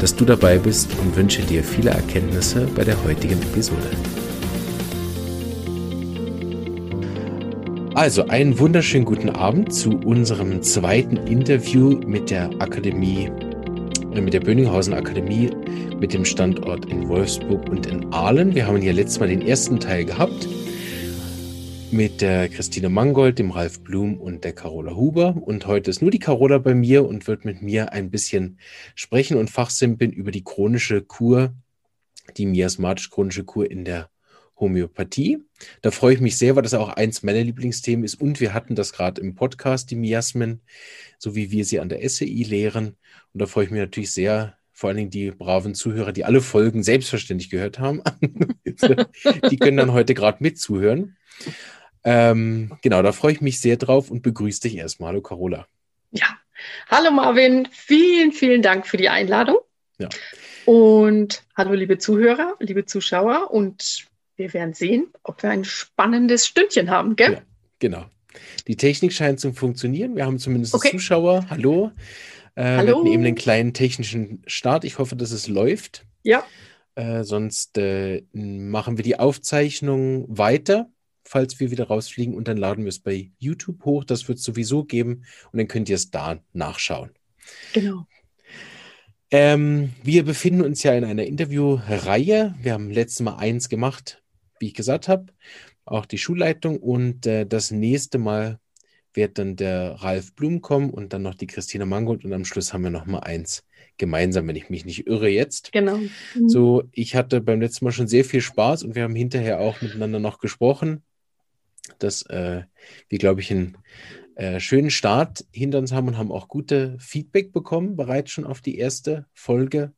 dass du dabei bist und wünsche dir viele Erkenntnisse bei der heutigen Episode. Also einen wunderschönen guten Abend zu unserem zweiten Interview mit der Akademie, äh, mit der Böninghausen Akademie mit dem Standort in Wolfsburg und in Aalen. Wir haben hier letztes Mal den ersten Teil gehabt mit der Christine Mangold, dem Ralf Blum und der Carola Huber. Und heute ist nur die Carola bei mir und wird mit mir ein bisschen sprechen und fachsimpeln über die chronische Kur, die miasmatisch-chronische Kur in der Homöopathie. Da freue ich mich sehr, weil das auch eins meiner Lieblingsthemen ist. Und wir hatten das gerade im Podcast, die Miasmen, so wie wir sie an der SEI lehren. Und da freue ich mich natürlich sehr, vor allen Dingen die braven Zuhörer, die alle Folgen selbstverständlich gehört haben. die können dann heute gerade mitzuhören. Ähm, genau, da freue ich mich sehr drauf und begrüße dich erstmal. Hallo Carola. Ja, hallo Marvin, vielen, vielen Dank für die Einladung. Ja. Und hallo liebe Zuhörer, liebe Zuschauer und wir werden sehen, ob wir ein spannendes Stündchen haben, gell? Ja, genau. Die Technik scheint zu funktionieren. Wir haben zumindest okay. Zuschauer. Hallo. Äh, Hallo. Wir hatten eben einen kleinen technischen Start. Ich hoffe, dass es läuft. Ja. Äh, sonst äh, machen wir die Aufzeichnung weiter falls wir wieder rausfliegen und dann laden wir es bei YouTube hoch. Das wird es sowieso geben und dann könnt ihr es da nachschauen. Genau. Ähm, wir befinden uns ja in einer Interviewreihe. Wir haben letztes Mal eins gemacht, wie ich gesagt habe, auch die Schulleitung und äh, das nächste Mal wird dann der Ralf Blum kommen und dann noch die Christina Mangold und am Schluss haben wir noch mal eins gemeinsam, wenn ich mich nicht irre jetzt. Genau. Mhm. So, ich hatte beim letzten Mal schon sehr viel Spaß und wir haben hinterher auch miteinander noch gesprochen dass äh, wir, glaube ich, einen äh, schönen Start hinter uns haben und haben auch gute Feedback bekommen, bereits schon auf die erste Folge,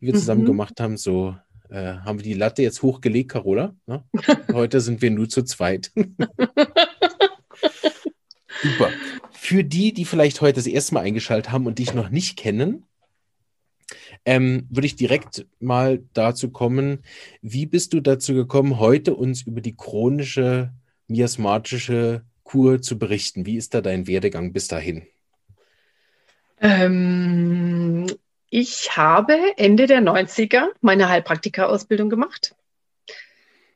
die wir zusammen mhm. gemacht haben. So äh, haben wir die Latte jetzt hochgelegt, Carola. Ne? Heute sind wir nur zu zweit. Super. Für die, die vielleicht heute das erste Mal eingeschaltet haben und dich noch nicht kennen, ähm, würde ich direkt mal dazu kommen, wie bist du dazu gekommen, heute uns über die chronische miasmatische Kur zu berichten. Wie ist da dein Werdegang bis dahin? Ähm, ich habe Ende der 90er meine Heilpraktika-Ausbildung gemacht.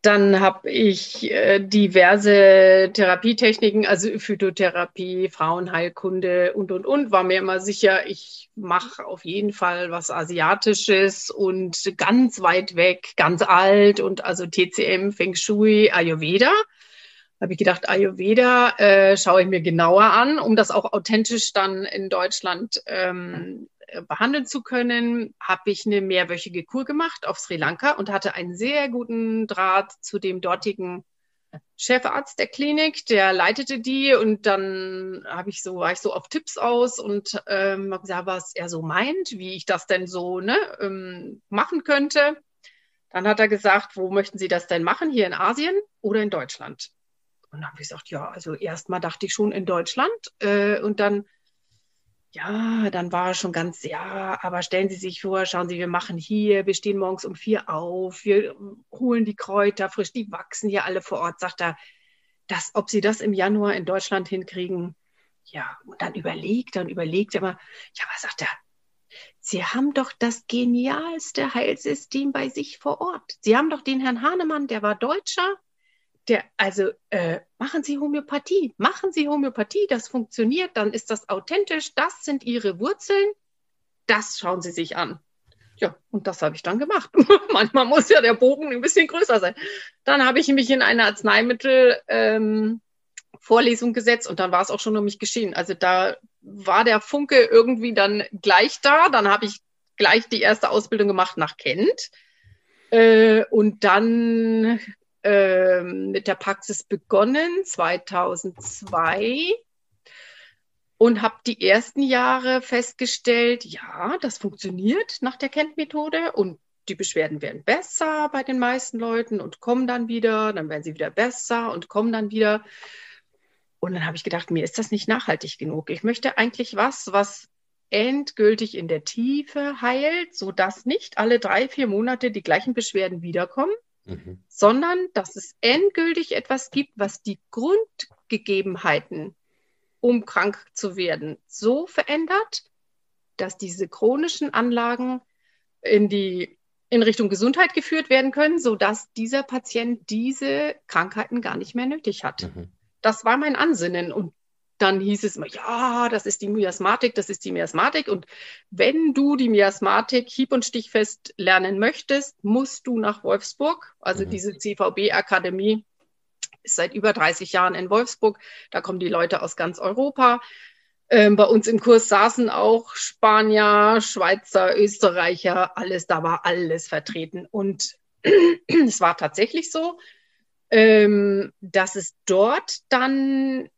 Dann habe ich äh, diverse Therapietechniken, also Phytotherapie, Frauenheilkunde und, und, und. War mir immer sicher, ich mache auf jeden Fall was Asiatisches und ganz weit weg, ganz alt und also TCM, Feng Shui, Ayurveda habe ich gedacht, Ayurveda äh, schaue ich mir genauer an, um das auch authentisch dann in Deutschland ähm, äh, behandeln zu können, habe ich eine mehrwöchige Kur gemacht auf Sri Lanka und hatte einen sehr guten Draht zu dem dortigen Chefarzt der Klinik, der leitete die und dann habe ich so war ich so auf Tipps aus und ähm, habe gesagt, was er so meint, wie ich das denn so ne, ähm, machen könnte. Dann hat er gesagt, wo möchten Sie das denn machen? Hier in Asien oder in Deutschland? Und dann habe ich gesagt, ja, also erstmal dachte ich schon in Deutschland äh, und dann, ja, dann war schon ganz, ja, aber stellen Sie sich vor, schauen Sie, wir machen hier, wir stehen morgens um vier auf, wir holen die Kräuter frisch, die wachsen hier alle vor Ort, sagt er, dass, ob Sie das im Januar in Deutschland hinkriegen, ja, und dann überlegt er und überlegt er immer, ja, was sagt er? Sie haben doch das genialste Heilsystem bei sich vor Ort. Sie haben doch den Herrn Hahnemann, der war Deutscher, der, also äh, machen Sie Homöopathie, machen Sie Homöopathie, das funktioniert, dann ist das authentisch, das sind Ihre Wurzeln, das schauen Sie sich an. Ja, und das habe ich dann gemacht. Manchmal muss ja der Bogen ein bisschen größer sein. Dann habe ich mich in eine Arzneimittel ähm, Vorlesung gesetzt und dann war es auch schon um mich geschehen. Also da war der Funke irgendwie dann gleich da. Dann habe ich gleich die erste Ausbildung gemacht nach Kent. Äh, und dann ähm, mit der Praxis begonnen, 2002 und habe die ersten Jahre festgestellt, ja, das funktioniert nach der Kent-Methode und die Beschwerden werden besser bei den meisten Leuten und kommen dann wieder, dann werden sie wieder besser und kommen dann wieder. Und dann habe ich gedacht, mir ist das nicht nachhaltig genug. Ich möchte eigentlich was, was endgültig in der Tiefe heilt, sodass nicht alle drei, vier Monate die gleichen Beschwerden wiederkommen, mhm. sondern dass es endgültig etwas gibt, was die Grundgegebenheiten, um krank zu werden, so verändert, dass diese chronischen Anlagen in die in Richtung Gesundheit geführt werden können, sodass dieser Patient diese Krankheiten gar nicht mehr nötig hat. Mhm. Das war mein Ansinnen. Und dann hieß es immer, ja, das ist die Miasmatik, das ist die Miasmatik. Und wenn du die Miasmatik hieb- und stichfest lernen möchtest, musst du nach Wolfsburg. Also mhm. diese CVB-Akademie ist seit über 30 Jahren in Wolfsburg. Da kommen die Leute aus ganz Europa. Ähm, bei uns im Kurs saßen auch Spanier, Schweizer, Österreicher, alles, da war alles vertreten. Und es war tatsächlich so, ähm, dass es dort dann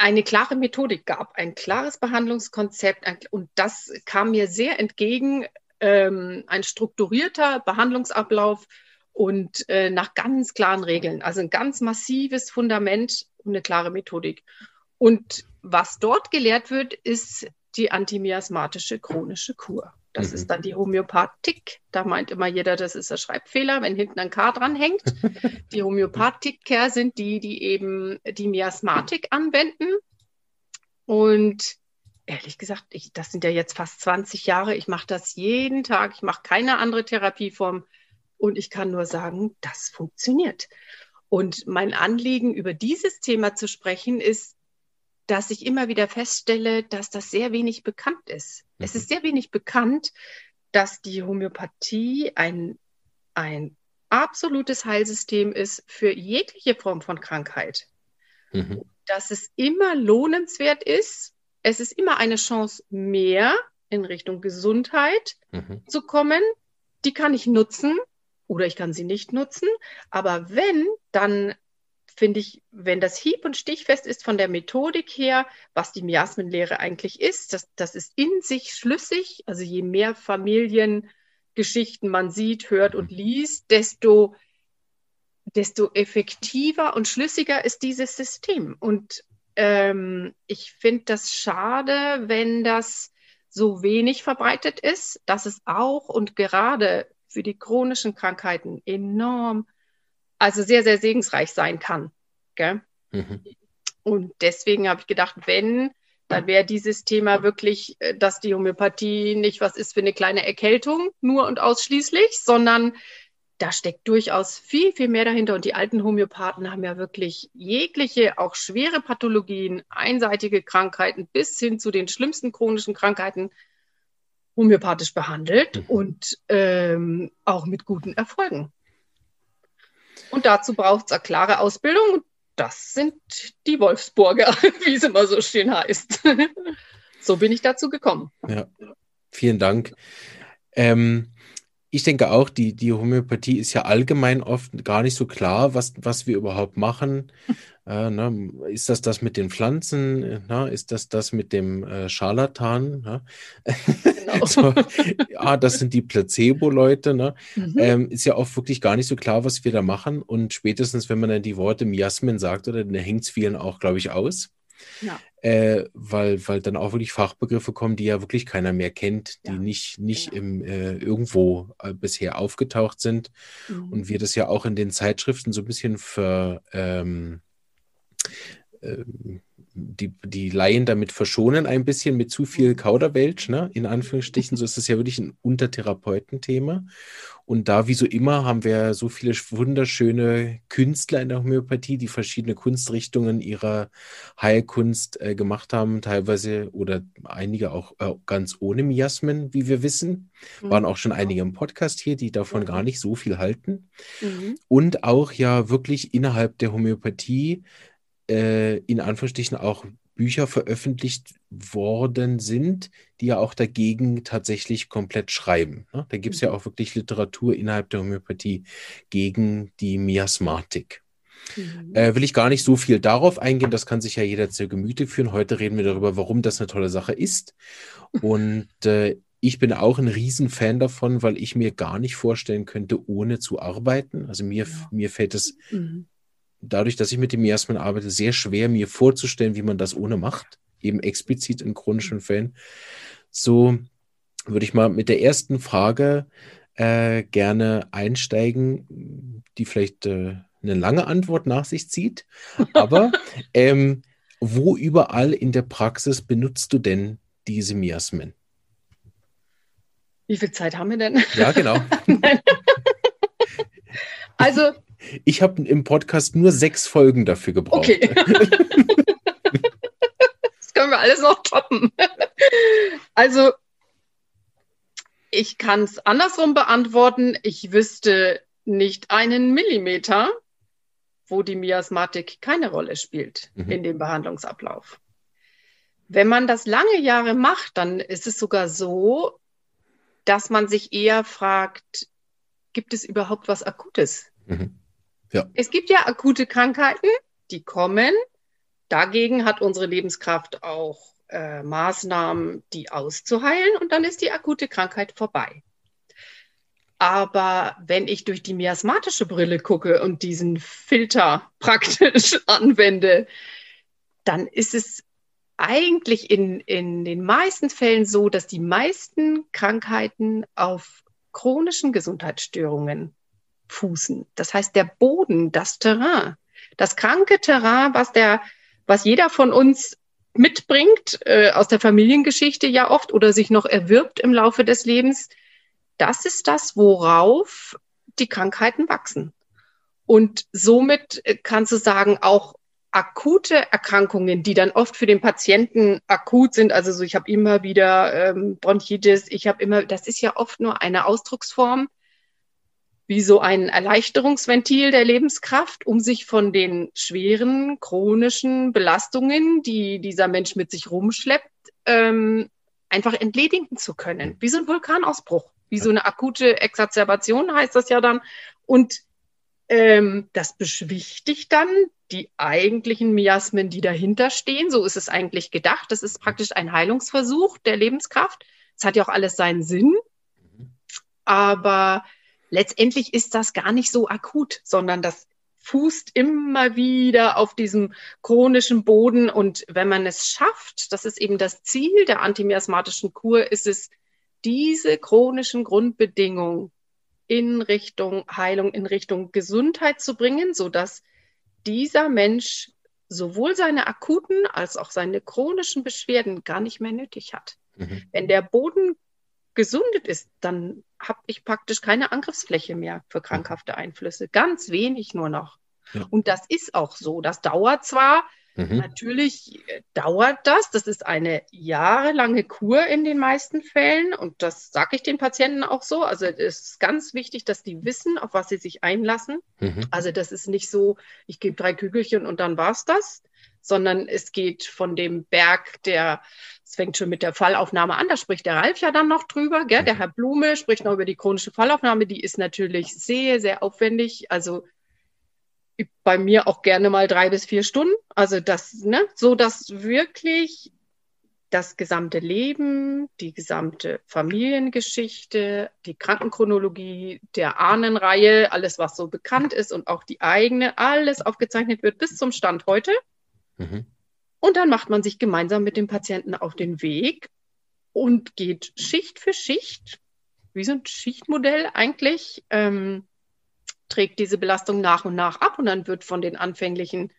eine klare Methodik gab, ein klares Behandlungskonzept. Ein, und das kam mir sehr entgegen, ähm, ein strukturierter Behandlungsablauf und äh, nach ganz klaren Regeln. Also ein ganz massives Fundament und eine klare Methodik. Und was dort gelehrt wird, ist die antimiasmatische chronische Kur. Das mhm. ist dann die Homöopathik. Da meint immer jeder, das ist ein Schreibfehler, wenn hinten ein K dran hängt. Die Homöopathiker sind die, die eben die Miasmatik anwenden. Und ehrlich gesagt, ich, das sind ja jetzt fast 20 Jahre. Ich mache das jeden Tag. Ich mache keine andere Therapieform. Und ich kann nur sagen, das funktioniert. Und mein Anliegen, über dieses Thema zu sprechen, ist, dass ich immer wieder feststelle, dass das sehr wenig bekannt ist. Mhm. Es ist sehr wenig bekannt, dass die Homöopathie ein, ein absolutes Heilsystem ist für jegliche Form von Krankheit. Mhm. Dass es immer lohnenswert ist. Es ist immer eine Chance mehr in Richtung Gesundheit mhm. zu kommen. Die kann ich nutzen oder ich kann sie nicht nutzen. Aber wenn, dann finde ich, wenn das hieb- und stichfest ist von der Methodik her, was die Miasmenlehre eigentlich ist, das, das ist in sich schlüssig. Also je mehr Familiengeschichten man sieht, hört und liest, desto, desto effektiver und schlüssiger ist dieses System. Und ähm, ich finde das schade, wenn das so wenig verbreitet ist, dass es auch und gerade für die chronischen Krankheiten enorm also sehr, sehr segensreich sein kann. Mhm. Und deswegen habe ich gedacht, wenn, dann wäre dieses Thema wirklich, äh, dass die Homöopathie nicht was ist für eine kleine Erkältung, nur und ausschließlich, sondern da steckt durchaus viel, viel mehr dahinter. Und die alten Homöopathen haben ja wirklich jegliche, auch schwere Pathologien, einseitige Krankheiten bis hin zu den schlimmsten chronischen Krankheiten homöopathisch behandelt mhm. und ähm, auch mit guten Erfolgen. Und dazu braucht es eine klare Ausbildung. Das sind die Wolfsburger, wie es immer so schön heißt. so bin ich dazu gekommen. Ja, vielen Dank. Ähm, ich denke auch, die, die Homöopathie ist ja allgemein oft gar nicht so klar, was, was wir überhaupt machen. Äh, ne? Ist das das mit den Pflanzen? Ne? Ist das das mit dem äh, Scharlatan? Ne? Genau. so, ja, das sind die Placebo-Leute. Ne? Mhm. Ähm, ist ja oft wirklich gar nicht so klar, was wir da machen. Und spätestens, wenn man dann die Worte Miasmen sagt, oder dann hängt es vielen auch, glaube ich, aus. Ja. Äh, weil, weil dann auch wirklich Fachbegriffe kommen, die ja wirklich keiner mehr kennt, die ja, nicht, nicht genau. im, äh, irgendwo äh, bisher aufgetaucht sind. Mhm. Und wir das ja auch in den Zeitschriften so ein bisschen ver, ähm, ähm die, die Laien damit verschonen, ein bisschen mit zu viel Kauderwelsch, ne? in Anführungsstrichen. So ist es ja wirklich ein Untertherapeutenthema. Und da, wie so immer, haben wir so viele wunderschöne Künstler in der Homöopathie, die verschiedene Kunstrichtungen ihrer Heilkunst äh, gemacht haben, teilweise oder einige auch äh, ganz ohne Miasmen, wie wir wissen. Mhm. Waren auch schon einige im Podcast hier, die davon gar nicht so viel halten. Mhm. Und auch ja wirklich innerhalb der Homöopathie äh, in Anführungsstrichen auch Bücher veröffentlicht worden sind, die ja auch dagegen tatsächlich komplett schreiben. Ne? Da gibt es mhm. ja auch wirklich Literatur innerhalb der Homöopathie gegen die Miasmatik. Mhm. Äh, will ich gar nicht so viel darauf eingehen, das kann sich ja jeder zu Gemüte führen. Heute reden wir darüber, warum das eine tolle Sache ist. Und äh, ich bin auch ein Riesenfan davon, weil ich mir gar nicht vorstellen könnte, ohne zu arbeiten. Also mir, ja. mir fällt es mhm. Dadurch, dass ich mit dem Miasmen arbeite, sehr schwer, mir vorzustellen, wie man das ohne macht. Eben explizit in chronischen. Fällen. So würde ich mal mit der ersten Frage äh, gerne einsteigen, die vielleicht äh, eine lange Antwort nach sich zieht. Aber ähm, wo überall in der Praxis benutzt du denn diese Miasmen? Wie viel Zeit haben wir denn? Ja, genau. also. Ich habe im Podcast nur sechs Folgen dafür gebraucht. Okay. das können wir alles noch toppen. Also, ich kann es andersrum beantworten. Ich wüsste nicht einen Millimeter, wo die Miasmatik keine Rolle spielt mhm. in dem Behandlungsablauf. Wenn man das lange Jahre macht, dann ist es sogar so, dass man sich eher fragt, gibt es überhaupt was Akutes? Mhm. Ja. Es gibt ja akute Krankheiten, die kommen. Dagegen hat unsere Lebenskraft auch äh, Maßnahmen, die auszuheilen und dann ist die akute Krankheit vorbei. Aber wenn ich durch die miasmatische Brille gucke und diesen Filter praktisch anwende, dann ist es eigentlich in, in den meisten Fällen so, dass die meisten Krankheiten auf chronischen Gesundheitsstörungen fußen. Das heißt, der Boden, das Terrain, das kranke Terrain, was der, was jeder von uns mitbringt, äh, aus der Familiengeschichte ja oft oder sich noch erwirbt im Laufe des Lebens, das ist das, worauf die Krankheiten wachsen. Und somit äh, kannst du sagen, auch akute Erkrankungen, die dann oft für den Patienten akut sind, also so ich habe immer wieder ähm, Bronchitis, ich habe immer, das ist ja oft nur eine Ausdrucksform, wie so ein Erleichterungsventil der Lebenskraft, um sich von den schweren chronischen Belastungen, die dieser Mensch mit sich rumschleppt, ähm, einfach entledigen zu können, wie so ein Vulkanausbruch, wie so eine akute Exazerbation heißt das ja dann und ähm, das beschwichtigt dann die eigentlichen Miasmen, die dahinter stehen. So ist es eigentlich gedacht. Das ist praktisch ein Heilungsversuch der Lebenskraft. Es hat ja auch alles seinen Sinn. Aber letztendlich ist das gar nicht so akut, sondern das fußt immer wieder auf diesem chronischen Boden. Und wenn man es schafft, das ist eben das Ziel der antimiasmatischen Kur, ist es, diese chronischen Grundbedingungen in Richtung Heilung, in Richtung Gesundheit zu bringen, so dass dieser Mensch sowohl seine akuten als auch seine chronischen Beschwerden gar nicht mehr nötig hat. Mhm. Wenn der Boden gesundet ist, dann habe ich praktisch keine Angriffsfläche mehr für krankhafte Einflüsse. Ganz wenig nur noch. Ja. Und das ist auch so. Das dauert zwar, Mhm. Natürlich äh, dauert das. Das ist eine jahrelange Kur in den meisten Fällen. Und das sage ich den Patienten auch so. Also es ist ganz wichtig, dass die wissen, auf was sie sich einlassen. Mhm. Also das ist nicht so, ich gebe drei Kügelchen und dann war es das, sondern es geht von dem Berg, der, es fängt schon mit der Fallaufnahme an, da spricht der Ralf ja dann noch drüber, gell? der mhm. Herr Blume spricht noch über die chronische Fallaufnahme, die ist natürlich sehr, sehr aufwendig. Also bei mir auch gerne mal drei bis vier Stunden. Also das, ne, so dass wirklich das gesamte Leben, die gesamte Familiengeschichte, die Krankenchronologie der Ahnenreihe, alles, was so bekannt ist und auch die eigene, alles aufgezeichnet wird bis zum Stand heute. Mhm. Und dann macht man sich gemeinsam mit dem Patienten auf den Weg und geht Schicht für Schicht, wie so ein Schichtmodell eigentlich, ähm, trägt diese Belastung nach und nach ab und dann wird von den anfänglichen,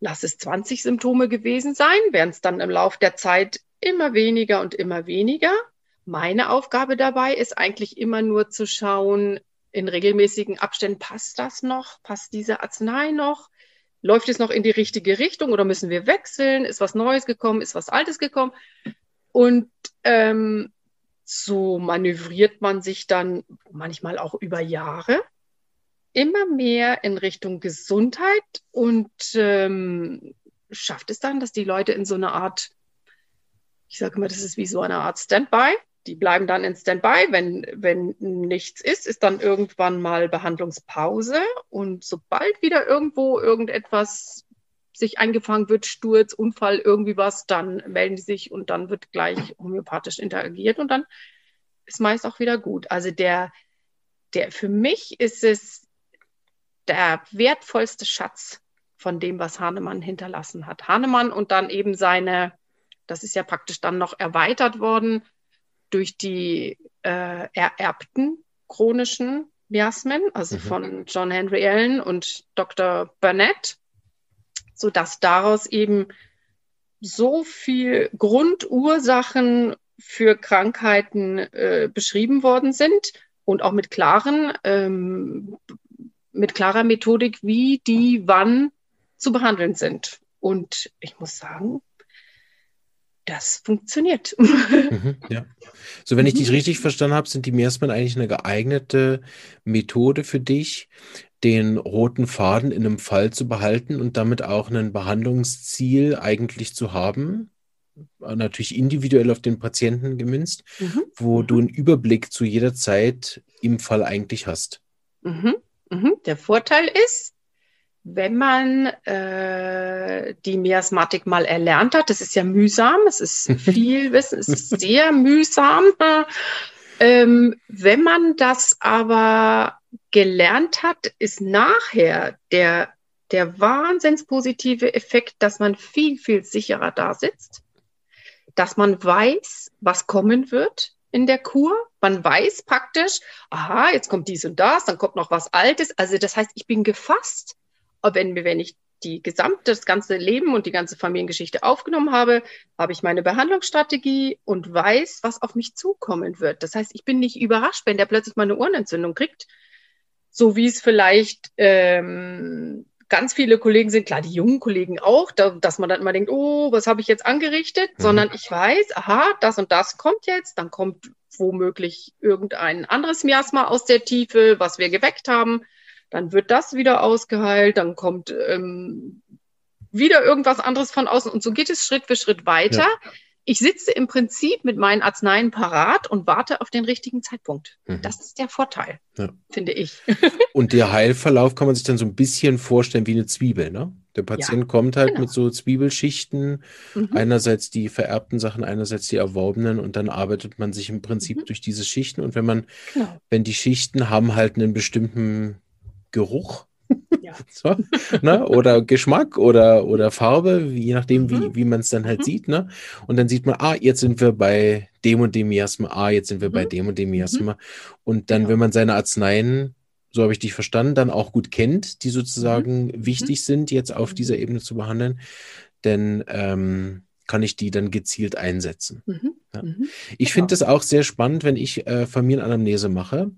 lass es 20 Symptome gewesen sein, werden es dann im Laufe der Zeit immer weniger und immer weniger. Meine Aufgabe dabei ist eigentlich immer nur zu schauen, in regelmäßigen Abständen, passt das noch? Passt diese Arznei noch? Läuft es noch in die richtige Richtung oder müssen wir wechseln? Ist was Neues gekommen? Ist was Altes gekommen? Und ähm, so manövriert man sich dann manchmal auch über Jahre immer mehr in Richtung Gesundheit und ähm, schafft es dann, dass die Leute in so eine Art, ich sage immer, das ist wie so eine Art Standby. Die bleiben dann in Standby. Wenn, wenn nichts ist, ist dann irgendwann mal Behandlungspause. Und sobald wieder irgendwo irgendetwas sich eingefangen wird, Sturz, Unfall, irgendwie was, dann melden die sich und dann wird gleich homöopathisch interagiert und dann ist meist auch wieder gut. Also der, der, für mich ist es der wertvollste Schatz von dem, was Hahnemann hinterlassen hat. Hahnemann und dann eben seine, das ist ja praktisch dann noch erweitert worden durch die äh, ererbten chronischen Miasmen, also mhm. von John Henry Allen und Dr. Burnett, sodass daraus eben so viel Grundursachen für Krankheiten äh, beschrieben worden sind und auch mit klaren, ähm, mit klarer Methodik, wie die wann zu behandeln sind. Und ich muss sagen, das funktioniert. Mhm, ja. So, wenn ich dich mhm. richtig verstanden habe, sind die Miasmen eigentlich eine geeignete Methode für dich, den roten Faden in einem Fall zu behalten und damit auch ein Behandlungsziel eigentlich zu haben, natürlich individuell auf den Patienten gemünzt, mhm. wo mhm. du einen Überblick zu jeder Zeit im Fall eigentlich hast. Mhm. mhm. Der Vorteil ist, wenn man äh, die Miasmatik mal erlernt hat, das ist ja mühsam, es ist viel Wissen, es ist sehr mühsam. Ähm, wenn man das aber gelernt hat, ist nachher der, der wahnsinns positive Effekt, dass man viel, viel sicherer da sitzt, dass man weiß, was kommen wird in der Kur. Man weiß praktisch, aha, jetzt kommt dies und das, dann kommt noch was Altes. Also das heißt, ich bin gefasst wenn, wenn ich die gesamte, das ganze Leben und die ganze Familiengeschichte aufgenommen habe, habe ich meine Behandlungsstrategie und weiß, was auf mich zukommen wird. Das heißt, ich bin nicht überrascht, wenn der plötzlich mal eine Ohrenentzündung kriegt, so wie es vielleicht ähm, ganz viele Kollegen sind, klar, die jungen Kollegen auch, da, dass man dann immer denkt, oh, was habe ich jetzt angerichtet, mhm. sondern ich weiß, aha, das und das kommt jetzt, dann kommt womöglich irgendein anderes Miasma aus der Tiefe, was wir geweckt haben dann wird das wieder ausgeheilt, dann kommt ähm, wieder irgendwas anderes von außen und so geht es Schritt für Schritt weiter. Ja. Ich sitze im Prinzip mit meinen Arzneien parat und warte auf den richtigen Zeitpunkt. Mhm. Das ist der Vorteil, ja. finde ich. und der Heilverlauf kann man sich dann so ein bisschen vorstellen wie eine Zwiebel, ne? Der Patient ja, kommt halt genau. mit so Zwiebelschichten, mhm. einerseits die vererbten Sachen, einerseits die erworbenen und dann arbeitet man sich im Prinzip mhm. durch diese Schichten und wenn man, genau. wenn die Schichten haben halt einen bestimmten Geruch ja. so, ne? oder Geschmack oder, oder Farbe, je nachdem, wie, mhm. wie man es dann halt mhm. sieht. Ne? Und dann sieht man, ah, jetzt sind wir bei dem und dem Miasma, ah, jetzt sind wir mhm. bei dem und dem Miasma. Mhm. Und dann, genau. wenn man seine Arzneien, so habe ich dich verstanden, dann auch gut kennt, die sozusagen mhm. wichtig sind, jetzt auf dieser Ebene zu behandeln, denn ähm, kann ich die dann gezielt einsetzen. Mhm. Ja. Mhm. Ich genau. finde das auch sehr spannend, wenn ich äh, Familienanamnese mache,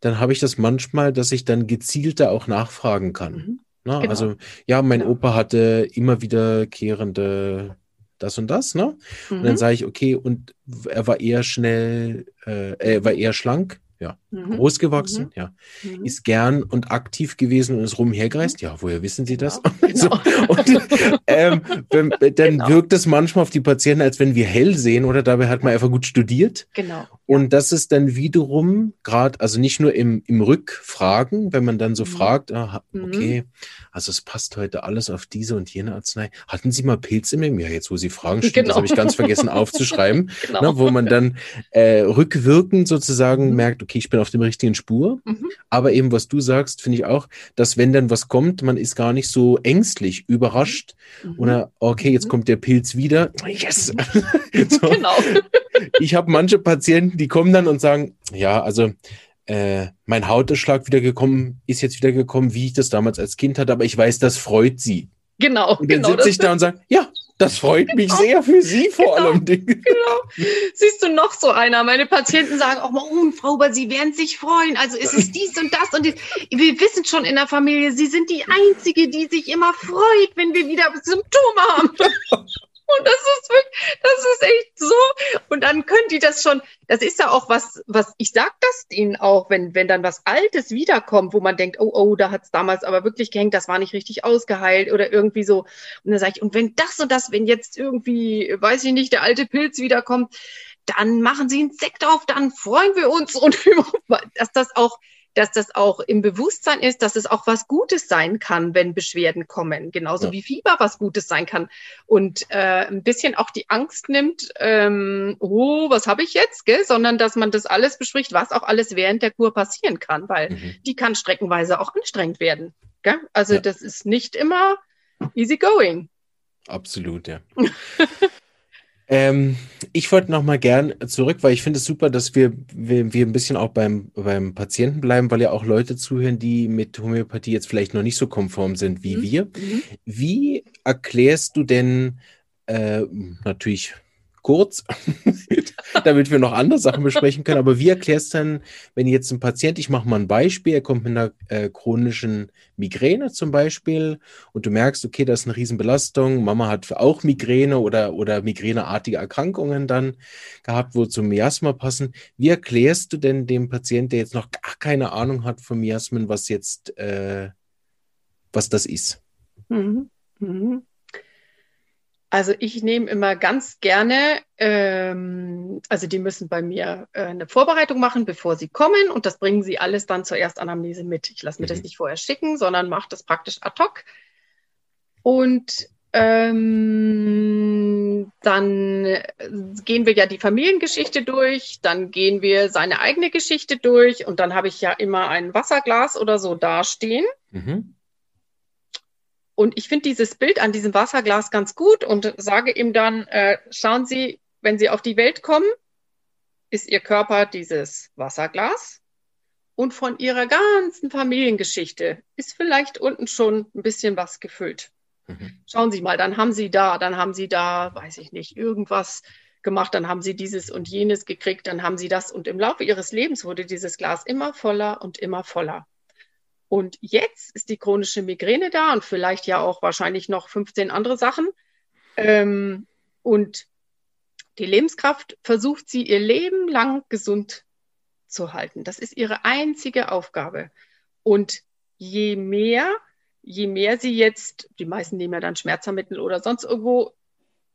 dann habe ich das manchmal, dass ich dann gezielter auch nachfragen kann. Mhm. Na, genau. Also ja, mein genau. Opa hatte immer wiederkehrende das und das, ne? Und dann mhm. sage ich, okay, und er war eher schnell, äh, er war eher schlank, ja. Mhm. Groß gewachsen, mhm. ja. Mhm. Ist gern und aktiv gewesen und ist rumhergereist, ja. Woher wissen Sie das? Genau. so, und, ähm, wenn, dann genau. wirkt es manchmal auf die Patienten, als wenn wir hell sehen oder dabei hat man einfach gut studiert. Genau. Und das ist dann wiederum gerade, also nicht nur im, im Rückfragen, wenn man dann so mhm. fragt, ah, mhm. okay, also es passt heute alles auf diese und jene Arznei. Hatten Sie mal Pilze im Ja, jetzt wo Sie fragen, stimmt, genau. das habe ich ganz vergessen aufzuschreiben, genau. ne, wo man dann äh, rückwirkend sozusagen mhm. merkt, okay, ich bin auf dem richtigen Spur. Mhm. Aber eben, was du sagst, finde ich auch, dass wenn dann was kommt, man ist gar nicht so ängstlich, überrascht mhm. oder okay, jetzt mhm. kommt der Pilz wieder. Yes! so. Genau. ich habe manche Patienten, die kommen dann und sagen, ja, also äh, mein Hautausschlag wieder gekommen, ist jetzt wieder gekommen, wie ich das damals als Kind hatte, aber ich weiß, das freut sie. Genau. Und dann genau, sitze ich da und sage, ja, das freut genau. mich sehr für Sie vor genau. allem. Genau. Siehst du noch so einer? Meine Patienten sagen auch mal, oh, Frau Huber, Sie werden sich freuen. Also ist es dies und das und dies. Wir wissen schon in der Familie, Sie sind die Einzige, die sich immer freut, wenn wir wieder Symptome haben. Und das ist wirklich, das ist echt so. Und dann können die das schon, das ist ja auch was, was, ich sag das denen auch, wenn, wenn dann was Altes wiederkommt, wo man denkt, oh, oh, da hat es damals aber wirklich gehängt, das war nicht richtig ausgeheilt oder irgendwie so. Und dann sage ich, und wenn das und das, wenn jetzt irgendwie, weiß ich nicht, der alte Pilz wiederkommt, dann machen sie einen Sekt auf, dann freuen wir uns und dass das auch dass das auch im Bewusstsein ist, dass es auch was Gutes sein kann, wenn Beschwerden kommen, genauso ja. wie Fieber was Gutes sein kann und äh, ein bisschen auch die Angst nimmt, ähm, oh, was habe ich jetzt, gell? sondern dass man das alles bespricht, was auch alles während der Kur passieren kann, weil mhm. die kann streckenweise auch anstrengend werden. Gell? Also ja. das ist nicht immer easy going. Absolut, ja. Ähm, ich wollte noch mal gern zurück, weil ich finde es super, dass wir, wir, wir ein bisschen auch beim, beim Patienten bleiben, weil ja auch Leute zuhören, die mit Homöopathie jetzt vielleicht noch nicht so konform sind wie mhm. wir. Mhm. Wie erklärst du denn äh, natürlich kurz, damit wir noch andere Sachen besprechen können. Aber wie erklärst du dann, wenn jetzt ein Patient, ich mache mal ein Beispiel, er kommt mit einer äh, chronischen Migräne zum Beispiel und du merkst, okay, das ist eine Riesenbelastung, Mama hat auch Migräne oder, oder migräneartige Erkrankungen dann gehabt, wo zum Miasma passen. Wie erklärst du denn dem Patienten, der jetzt noch gar keine Ahnung hat von Miasmen, was jetzt, äh, was das ist? Mhm. Mhm. Also ich nehme immer ganz gerne, ähm, also die müssen bei mir äh, eine Vorbereitung machen, bevor sie kommen und das bringen sie alles dann zur Erstanamnese mit. Ich lasse mir mhm. das nicht vorher schicken, sondern mache das praktisch ad hoc. Und ähm, dann gehen wir ja die Familiengeschichte durch, dann gehen wir seine eigene Geschichte durch und dann habe ich ja immer ein Wasserglas oder so dastehen. Mhm. Und ich finde dieses Bild an diesem Wasserglas ganz gut und sage ihm dann, äh, schauen Sie, wenn Sie auf die Welt kommen, ist Ihr Körper dieses Wasserglas. Und von Ihrer ganzen Familiengeschichte ist vielleicht unten schon ein bisschen was gefüllt. Mhm. Schauen Sie mal, dann haben Sie da, dann haben Sie da, weiß ich nicht, irgendwas gemacht, dann haben Sie dieses und jenes gekriegt, dann haben Sie das. Und im Laufe Ihres Lebens wurde dieses Glas immer voller und immer voller. Und jetzt ist die chronische Migräne da und vielleicht ja auch wahrscheinlich noch 15 andere Sachen. Ähm, und die Lebenskraft versucht sie ihr Leben lang gesund zu halten. Das ist ihre einzige Aufgabe. Und je mehr, je mehr sie jetzt, die meisten nehmen ja dann Schmerzmittel oder sonst irgendwo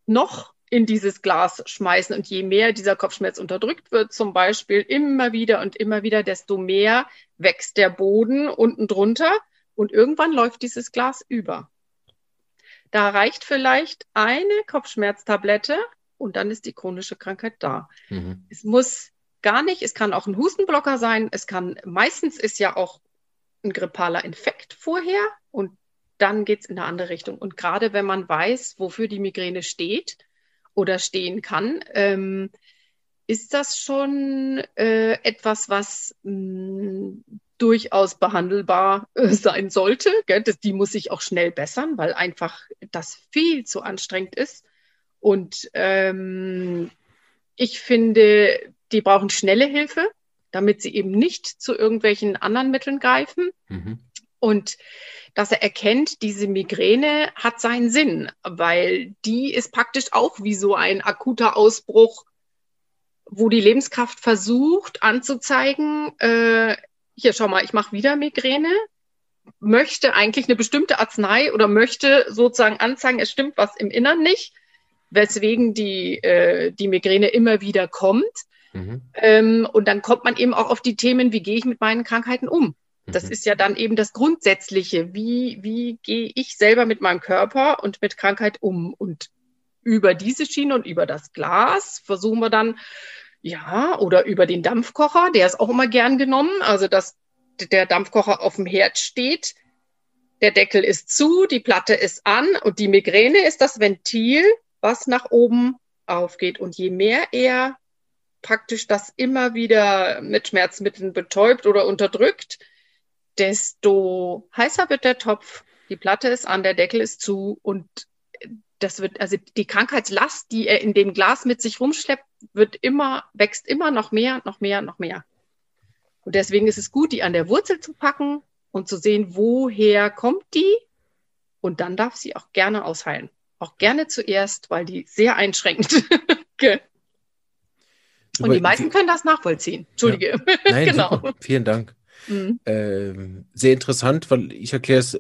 noch in dieses Glas schmeißen. Und je mehr dieser Kopfschmerz unterdrückt wird, zum Beispiel immer wieder und immer wieder, desto mehr wächst der Boden unten drunter und irgendwann läuft dieses Glas über. Da reicht vielleicht eine Kopfschmerztablette und dann ist die chronische Krankheit da. Mhm. Es muss gar nicht, es kann auch ein Hustenblocker sein, es kann, meistens ist ja auch ein grippaler Infekt vorher und dann geht es in eine andere Richtung. Und gerade wenn man weiß, wofür die Migräne steht, oder stehen kann. Ähm, ist das schon äh, etwas, was mh, mm, durchaus behandelbar äh, sein sollte? Das, die muss sich auch schnell bessern, weil einfach das viel zu anstrengend ist. Und ähm, ich finde, die brauchen schnelle Hilfe, damit sie eben nicht zu irgendwelchen anderen Mitteln greifen. Mhm. Und dass er erkennt, diese Migräne hat seinen Sinn, weil die ist praktisch auch wie so ein akuter Ausbruch, wo die Lebenskraft versucht anzuzeigen, äh, hier schau mal, ich mache wieder Migräne, möchte eigentlich eine bestimmte Arznei oder möchte sozusagen anzeigen, es stimmt was im Innern nicht, weswegen die, äh, die Migräne immer wieder kommt. Mhm. Ähm, und dann kommt man eben auch auf die Themen, wie gehe ich mit meinen Krankheiten um? Das mhm. ist ja dann eben das Grundsätzliche. Wie, wie gehe ich selber mit meinem Körper und mit Krankheit um? Und über diese Schiene und über das Glas versuchen wir dann, ja, oder über den Dampfkocher, der ist auch immer gern genommen. Also, dass der Dampfkocher auf dem Herd steht, der Deckel ist zu, die Platte ist an und die Migräne ist das Ventil, was nach oben aufgeht. Und je mehr er praktisch das immer wieder mit Schmerzmitteln betäubt oder unterdrückt, desto heißer wird der Topf, die Platte ist an, der Deckel ist zu und das wird, also die Krankheitslast, die er in dem Glas mit sich rumschleppt, wird immer, wächst immer noch mehr, noch mehr, noch mehr. Und deswegen ist es gut, die an der Wurzel zu packen und zu sehen, woher kommt die. Und dann darf sie auch gerne ausheilen. Auch gerne zuerst, weil die sehr einschränkend. und die meisten können das nachvollziehen. Entschuldige. Ja. Nein, genau. Super. Vielen Dank. Mhm. Ähm, sehr interessant, weil ich erkläre es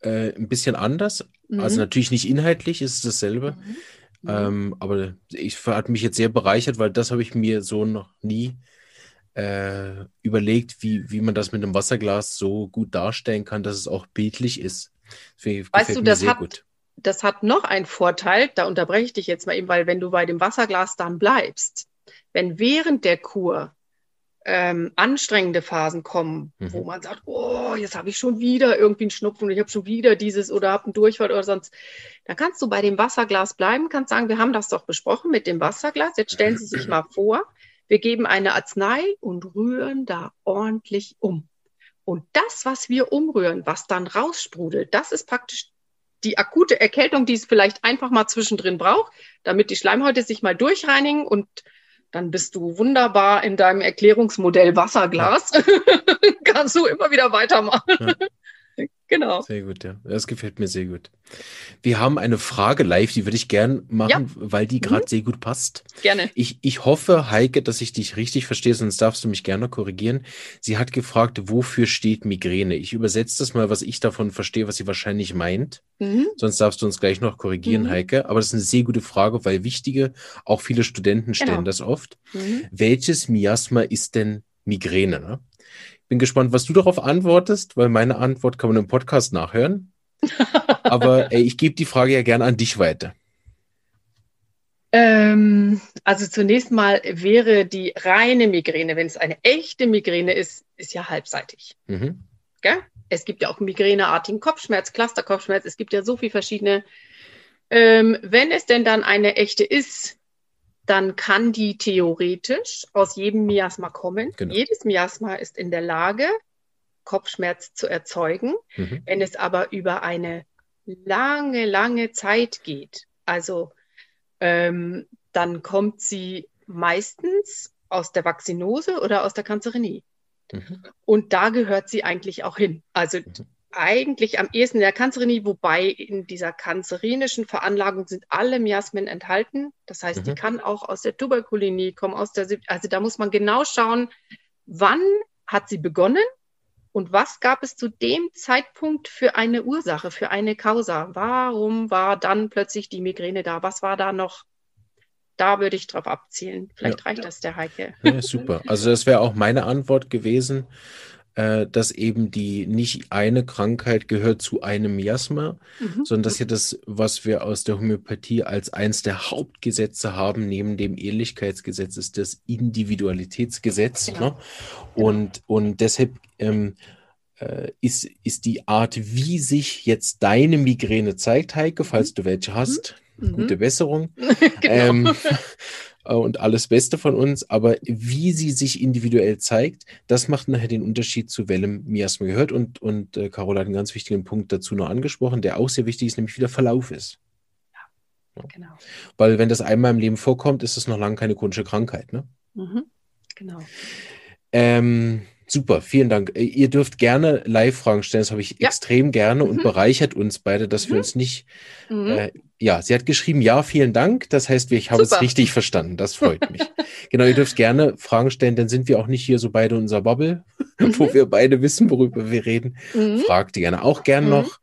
äh, ein bisschen anders. Mhm. Also natürlich nicht inhaltlich, ist es dasselbe. Mhm. mhm. Ähm, aber ich hat mich jetzt sehr bereichert, weil das habe ich mir so noch nie äh, überlegt, wie, wie man das mit einem Wasserglas so gut darstellen kann, dass es auch bildlich ist. Deswegen weißt du, das hat, gut. das hat noch einen Vorteil, da unterbreche ich dich jetzt mal eben, weil wenn du bei dem Wasserglas dann bleibst, wenn während der Kur ähm, anstrengende Phasen kommen, mhm. wo man sagt, oh, jetzt habe ich schon wieder irgendwie einen Schnupfen und ich habe schon wieder dieses oder habe einen Durchfall oder sonst, dann kannst du bei dem Wasserglas bleiben, kannst sagen, wir haben das doch besprochen mit dem Wasserglas. Jetzt stellen Sie sich mal vor, wir geben eine Arznei und rühren da ordentlich um. Und das, was wir umrühren, was dann raussprudelt, das ist praktisch die akute Erkältung, die es vielleicht einfach mal zwischendrin braucht, damit die Schleimhäute sich mal durchreinigen und dann bist du wunderbar in deinem Erklärungsmodell Wasserglas. Ja. Kannst du immer wieder weitermachen. Ja. Genau. Sehr gut, ja. Das gefällt mir sehr gut. Wir haben eine Frage live, die würde ich gern machen, ja. weil die gerade mhm. sehr gut passt. Gerne. Ich, ich hoffe, Heike, dass ich dich richtig verstehe, sonst darfst du mich gerne korrigieren. Sie hat gefragt, wofür steht Migräne? Ich übersetze das mal, was ich davon verstehe, was sie wahrscheinlich meint. Mhm. Sonst darfst du uns gleich noch korrigieren, mhm. Heike. Aber das ist eine sehr gute Frage, weil wichtige, auch viele Studenten stellen genau. das oft. Mhm. Welches Miasma ist denn Migräne? Ne? Bin gespannt, was du darauf antwortest, weil meine Antwort kann man im Podcast nachhören. Aber ey, ich gebe die Frage ja gerne an dich weiter. Ähm, also zunächst mal wäre die reine Migräne, wenn es eine echte Migräne ist, ist ja halbseitig. Mhm. Es gibt ja auch migräneartigen Kopfschmerz, Clusterkopfschmerz, es gibt ja so viele verschiedene. Ähm, wenn es denn dann eine echte ist, dann kann die theoretisch aus jedem Miasma kommen. Genau. Jedes Miasma ist in der Lage, Kopfschmerz zu erzeugen. Mhm. Wenn es aber über eine lange, lange Zeit geht, also ähm, dann kommt sie meistens aus der Vaccinose oder aus der Kanzerenie. Mhm. Und da gehört sie eigentlich auch hin. Also mhm eigentlich am ehesten der Kanzerenie, wobei in dieser kanzerinischen Veranlagung sind alle Miasmen enthalten. Das heißt, mhm. die kann auch aus der Tuberkulinie kommen, aus der, also da muss man genau schauen, wann hat sie begonnen und was gab es zu dem Zeitpunkt für eine Ursache, für eine Causa? Warum war dann plötzlich die Migräne da? Was war da noch? Da würde ich drauf abzielen. Vielleicht ja. reicht das der Heike. Ja, super. Also das wäre auch meine Antwort gewesen äh, dass eben die nicht eine Krankheit gehört zu einem Miasma, mhm. sondern dass ja das, was wir aus der Homöopathie als eins der Hauptgesetze haben, neben dem Ehrlichkeitsgesetz, ist das Individualitätsgesetz. Genau. Ne? Und, und deshalb ähm, äh, ist, ist die Art, wie sich jetzt deine Migräne zeigt, Heike, falls mhm. du welche hast, mhm. gute Besserung. genau. ähm, äh, und alles Beste von uns, aber wie sie sich individuell zeigt, das macht nachher den Unterschied zu welchem Miasma gehört. Und, und äh, Carola hat einen ganz wichtigen Punkt dazu noch angesprochen, der auch sehr wichtig ist, nämlich wie der Verlauf ist. Ja, genau. Weil wenn das einmal im Leben vorkommt, ist es noch lange keine chronische Krankheit. Ne? Mhm, genau. Ähm, Super, vielen Dank. Äh, ihr dürft gerne Live-Fragen stellen, das habe ich ja. extrem gerne mhm. und bereichert uns beide, dass mhm. wir uns nicht. Mhm. Äh, ja, sie hat geschrieben, ja, vielen Dank. Das heißt, ich habe es richtig verstanden. Das freut mich. genau, ihr dürft gerne Fragen stellen, dann sind wir auch nicht hier so beide in unserer Bubble, wo mhm. wir beide wissen, worüber wir reden. Mhm. Fragt gerne auch gern mhm. noch.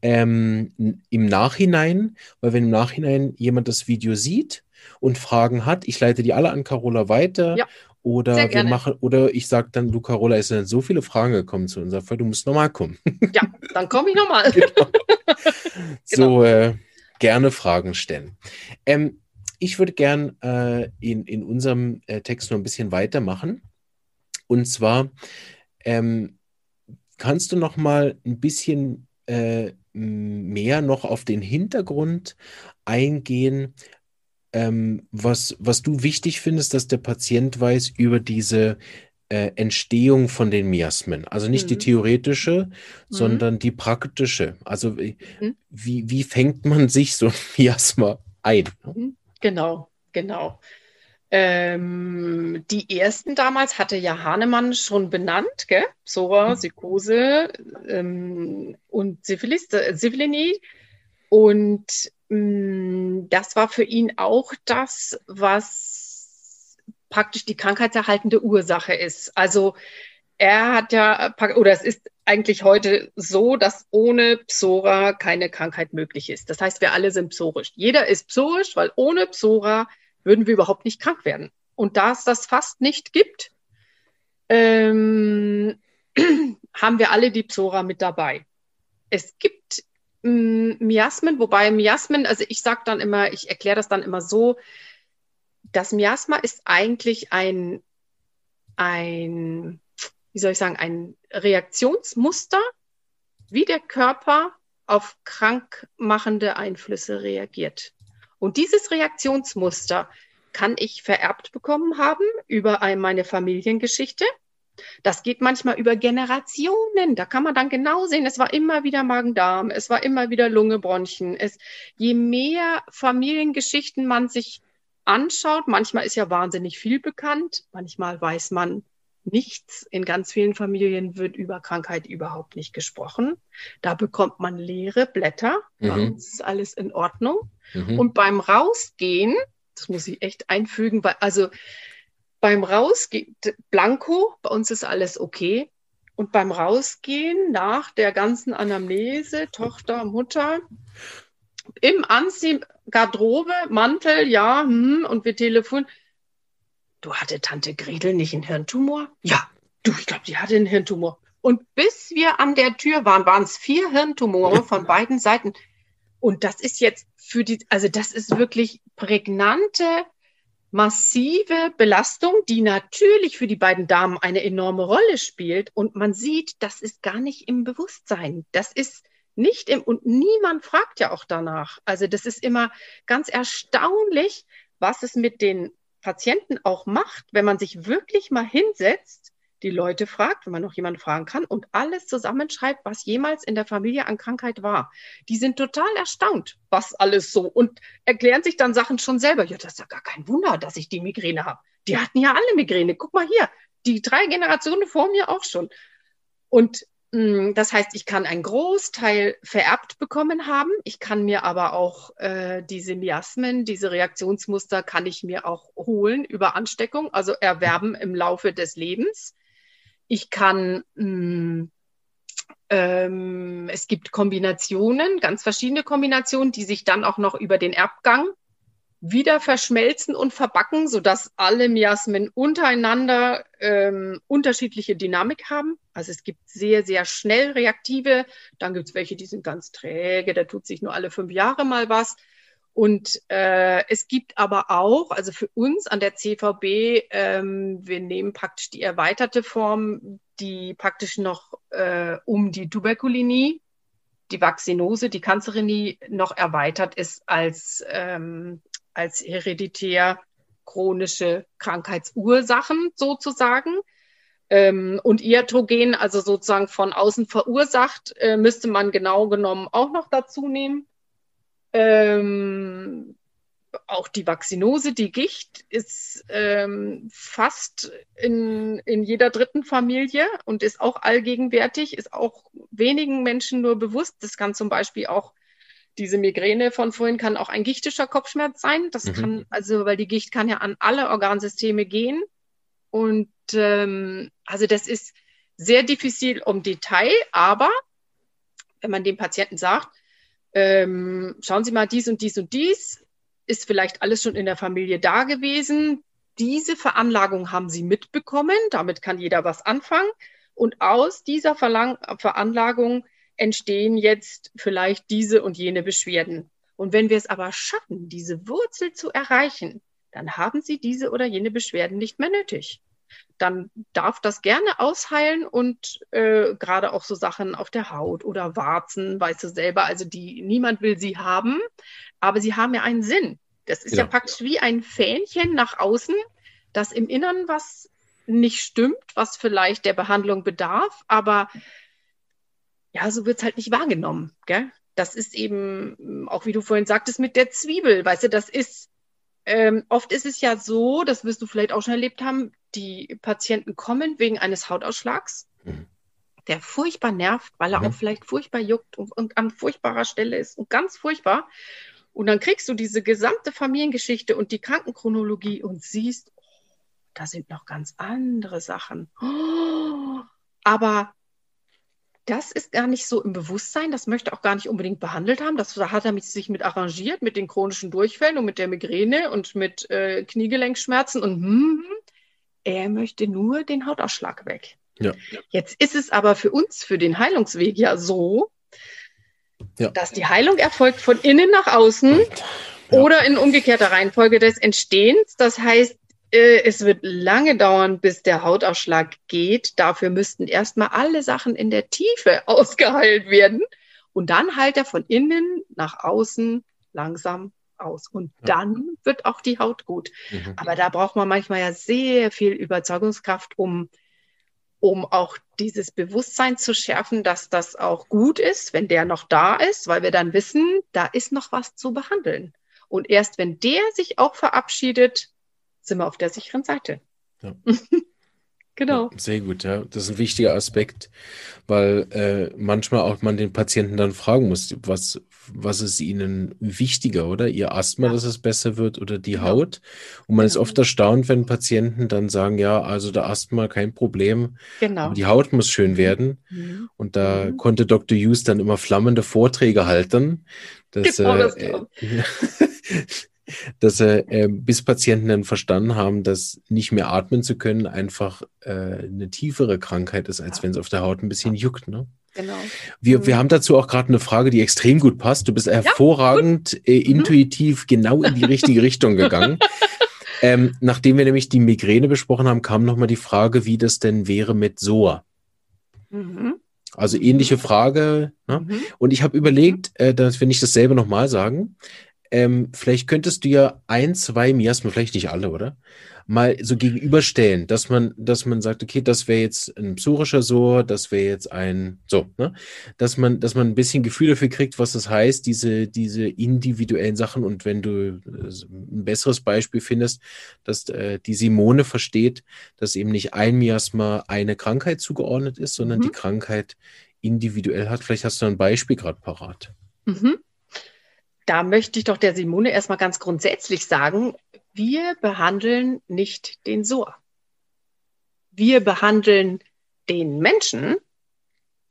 Ähm, Im Nachhinein, weil wenn im Nachhinein jemand das Video sieht, und Fragen hat. Ich leite die alle an Carola weiter ja. Oder wir machen, oder ich sage dann, du Carola, es sind so viele Fragen gekommen zu unserer Folge, du musst nochmal kommen. Ja, dann komme ich nochmal. genau. So genau. äh, gerne Fragen stellen. Ähm, ich würde gern äh, in, in unserem äh, Text noch ein bisschen weitermachen. Und zwar ähm, kannst du noch mal ein bisschen äh, mehr noch auf den Hintergrund eingehen, ähm, was, was du wichtig findest, dass der Patient weiß über diese äh, Entstehung von den Miasmen. Also nicht mhm. die theoretische, mhm. sondern die praktische. Also mhm. wie, wie fängt man sich so ein Miasma ein? Mhm. Genau, genau. Ähm, die ersten damals hatte ja Hahnemann schon benannt, gell? Psora, mhm. Psychose ähm, und Syphilis, äh, Syphilinie. Und das war für ihn auch das, was praktisch die krankheitserhaltende Ursache ist. Also er hat ja, oder es ist eigentlich heute so, dass ohne Psora keine Krankheit möglich ist. Das heißt, wir alle sind psorisch. Jeder ist psorisch, weil ohne Psora würden wir überhaupt nicht krank werden. Und da es das fast nicht gibt, ähm, haben wir alle die Psora mit dabei. Es gibt Miasmen, wobei Miasmen, also ich sage dann immer, ich erkläre das dann immer so, das Miasma ist eigentlich ein, ein, wie soll ich sagen, ein Reaktionsmuster, wie der Körper auf krankmachende Einflüsse reagiert. Und dieses Reaktionsmuster kann ich vererbt bekommen haben über meine Familiengeschichte. Das geht manchmal über Generationen. Da kann man dann genau sehen, es war immer wieder Magen-Darm, es war immer wieder Lunge, Bronchien. Es, je mehr Familiengeschichten man sich anschaut, manchmal ist ja wahnsinnig viel bekannt, manchmal weiß man nichts. In ganz vielen Familien wird über Krankheit überhaupt nicht gesprochen. Da bekommt man leere Blätter. Mhm. Bei uns ist alles in Ordnung. Mhm. Und beim Rausgehen, das muss ich echt einfügen, weil, also beim Rausgehen, Blanco, bei uns ist alles okay. Und beim Rausgehen nach der ganzen Anamnese, Tochter, Mutter, im Anziehen, Garderobe, Mantel, ja, hm, und wir telefonieren. Du hatte Tante Gretel nicht einen Hirntumor? Ja, du, ich glaube, die hatte einen Hirntumor. Und bis wir an der Tür waren, waren es vier Hirntumore von beiden Seiten. Und das ist jetzt für die, also das ist wirklich prägnante massive Belastung, die natürlich für die beiden Damen eine enorme Rolle spielt. Und man sieht, das ist gar nicht im Bewusstsein. Das ist nicht im, und niemand fragt ja auch danach. Also das ist immer ganz erstaunlich, was es mit den Patienten auch macht, wenn man sich wirklich mal hinsetzt die Leute fragt, wenn man noch jemanden fragen kann und alles zusammenschreibt, was jemals in der Familie an Krankheit war. Die sind total erstaunt, was alles so und erklären sich dann Sachen schon selber. Ja, das ist ja gar kein Wunder, dass ich die Migräne habe. Die hatten ja alle Migräne. Guck mal hier, die drei Generationen vor mir auch schon. Und mh, mm, das heißt, ich kann einen Großteil vererbt bekommen haben. Ich kann mir aber auch äh, diese Miasmen, diese Reaktionsmuster, kann ich mir auch holen über Ansteckung, also erwerben im Laufe des Lebens. Ich kann, mh, mm, ähm, es gibt Kombinationen, ganz verschiedene Kombinationen, die sich dann auch noch über den Erbgang wieder verschmelzen und verbacken, sodass alle Miasmen untereinander ähm, unterschiedliche Dynamik haben. Also es gibt sehr, sehr schnell reaktive, dann gibt es welche, die sind ganz träge, da tut sich nur alle fünf Jahre mal was. Und äh, es gibt aber auch, also für uns an der CVB, ähm, wir nehmen praktisch die erweiterte Form, die praktisch noch äh, um die Tuberkulinie, die Vaccinose, die Kanzerinie noch erweitert ist als, ähm, als hereditär chronische Krankheitsursachen sozusagen. Ähm, und Iatrogen, also sozusagen von außen verursacht, äh, müsste man genau genommen auch noch dazu nehmen. Ähm, auch die Vaccinose, die Gicht, ist ähm, fast in, in jeder dritten Familie und ist auch allgegenwärtig, ist auch wenigen Menschen nur bewusst. Das kann zum Beispiel auch diese Migräne von vorhin kann auch ein gichtischer Kopfschmerz sein. Das mhm. kann, also, weil die Gicht kann ja an alle Organsysteme gehen. Und ähm, also das ist sehr diffizil um Detail, aber wenn man dem Patienten sagt, ähm, schauen Sie mal, dies und dies und dies ist vielleicht alles schon in der Familie da gewesen. Diese Veranlagung haben Sie mitbekommen, damit kann jeder was anfangen. Und aus dieser Verlang Veranlagung entstehen jetzt vielleicht diese und jene Beschwerden. Und wenn wir es aber schaffen, diese Wurzel zu erreichen, dann haben Sie diese oder jene Beschwerden nicht mehr nötig dann darf das gerne ausheilen und äh, gerade auch so Sachen auf der Haut oder Warzen, weißt du selber, also die niemand will sie haben, aber sie haben ja einen Sinn. Das ist ja, ja praktisch wie ein Fähnchen nach außen, das im Innern was nicht stimmt, was vielleicht der Behandlung bedarf, aber ja, so wird es halt nicht wahrgenommen. Gell? Das ist eben, auch wie du vorhin sagtest, mit der Zwiebel, weißt du, das ist ähm, oft ist es ja so, das wirst du vielleicht auch schon erlebt haben, die Patienten kommen wegen eines Hautausschlags, mhm. der furchtbar nervt, weil er mhm. auch vielleicht furchtbar juckt und, und, an furchtbarer Stelle ist und ganz furchtbar. Und dann kriegst du diese gesamte Familiengeschichte und die Krankenchronologie und siehst, oh, da sind noch ganz andere Sachen. Oh, aber das ist gar nicht so im Bewusstsein, das möchte auch gar nicht unbedingt behandelt haben. Das hat er sich mit arrangiert, mit den chronischen Durchfällen und mit der Migräne und mit äh, Kniegelenkschmerzen und hm, er möchte nur den Hautausschlag weg. Ja. Jetzt ist es aber für uns, für den Heilungsweg ja so, ja. dass die Heilung erfolgt von innen nach außen ja. oder in umgekehrter Reihenfolge des Entstehens. Das heißt, es wird lange dauern, bis der Hautausschlag geht. Dafür müssten erstmal alle Sachen in der Tiefe ausgeheilt werden. Und dann heilt er von innen nach außen langsam aus. Und ja. dann wird auch die Haut gut. Mhm. Aber da braucht man manchmal ja sehr viel Überzeugungskraft, um, um auch dieses Bewusstsein zu schärfen, dass das auch gut ist, wenn der noch da ist, weil wir dann wissen, da ist noch was zu behandeln. Und erst wenn der sich auch verabschiedet, sind wir auf der sicheren Seite. Ja. genau. Ja, sehr gut, ja. Das ist ein wichtiger Aspekt, weil äh, manchmal auch man den Patienten dann fragen muss, was, was ist ihnen wichtiger, oder? Ihr Asthma, ja. dass es besser wird oder die Haut? Und man genau. ist oft erstaunt, wenn Patienten dann sagen, ja, also der Asthma kein Problem, genau. aber die Haut muss schön werden. Mhm. Und da mhm. konnte Dr. Hughes dann immer flammende Vorträge halten. Dass, genau, äh, das äh, dass äh, bis Patienten dann verstanden haben, dass nicht mehr atmen zu können einfach äh, eine tiefere Krankheit ist, als ja. wenn es auf der Haut ein bisschen juckt. Ne? Genau. Wir, mhm. wir haben dazu auch gerade eine Frage, die extrem gut passt. Du bist hervorragend ja, äh, mhm. intuitiv genau in die richtige Richtung gegangen. Ähm, nachdem wir nämlich die Migräne besprochen haben, kam nochmal die Frage, wie das denn wäre mit SOA. Mhm. Also ähnliche Frage. Ne? Mhm. Und ich habe überlegt, äh, dass wir nicht dasselbe nochmal sagen, ähm, vielleicht könntest du ja ein, zwei Miasmen, vielleicht nicht alle, oder? Mal so gegenüberstellen, dass man, dass man sagt, okay, das wäre jetzt ein psorischer Sor, das wäre jetzt ein, so, ne? Dass man, dass man ein bisschen Gefühl dafür kriegt, was das heißt, diese, diese individuellen Sachen. Und wenn du äh, ein besseres Beispiel findest, dass äh, die Simone versteht, dass eben nicht ein Miasma eine Krankheit zugeordnet ist, sondern mhm. die Krankheit individuell hat. Vielleicht hast du ein Beispiel gerade parat. Mhm da möchte ich doch der Simone erstmal ganz grundsätzlich sagen, wir behandeln nicht den SOA. Wir behandeln den Menschen,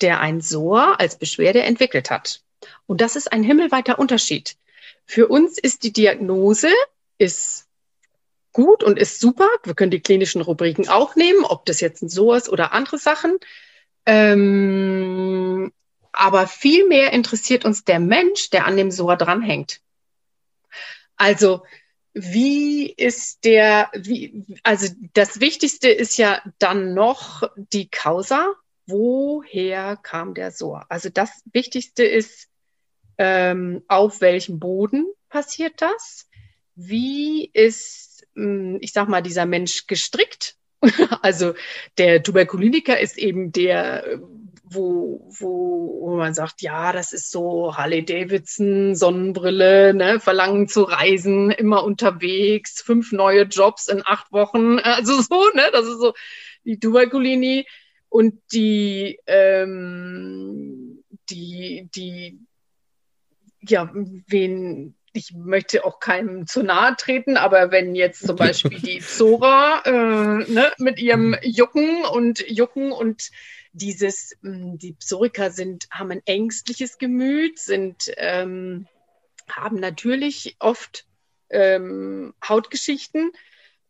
der ein SOA als Beschwerde entwickelt hat. Und das ist ein himmelweiter Unterschied. Für uns ist die Diagnose ist gut und ist super. Wir können die klinischen Rubriken auch nehmen, ob das jetzt ein SOA ist oder andere Sachen. Ähm, aber vielmehr interessiert uns der Mensch, der an dem SOA dranhängt. Also, wie ist der, wie, also das Wichtigste ist ja dann noch die Causa. Woher kam der SOA? Also das Wichtigste ist, ähm, auf welchem Boden passiert das? Wie ist, hm, ich sag mal, dieser Mensch gestrickt? Also der Tuberkuliniker ist eben der wo, wo, wo man sagt, ja, das ist so Harley Davidson, Sonnenbrille, ne, Verlangen zu reisen, immer unterwegs, fünf neue Jobs in acht Wochen, also so, ne, das ist so die Tuberkulini und die, ähm, die, die, ja, wen, ich möchte auch keinem zu nahe treten, aber wenn jetzt zum Beispiel die Zora äh, ne, mit ihrem Jucken und Jucken und dieses, hm, die Psoriker sind, haben ein ängstliches Gemüt, sind, ähm, haben natürlich oft ähm, Hautgeschichten,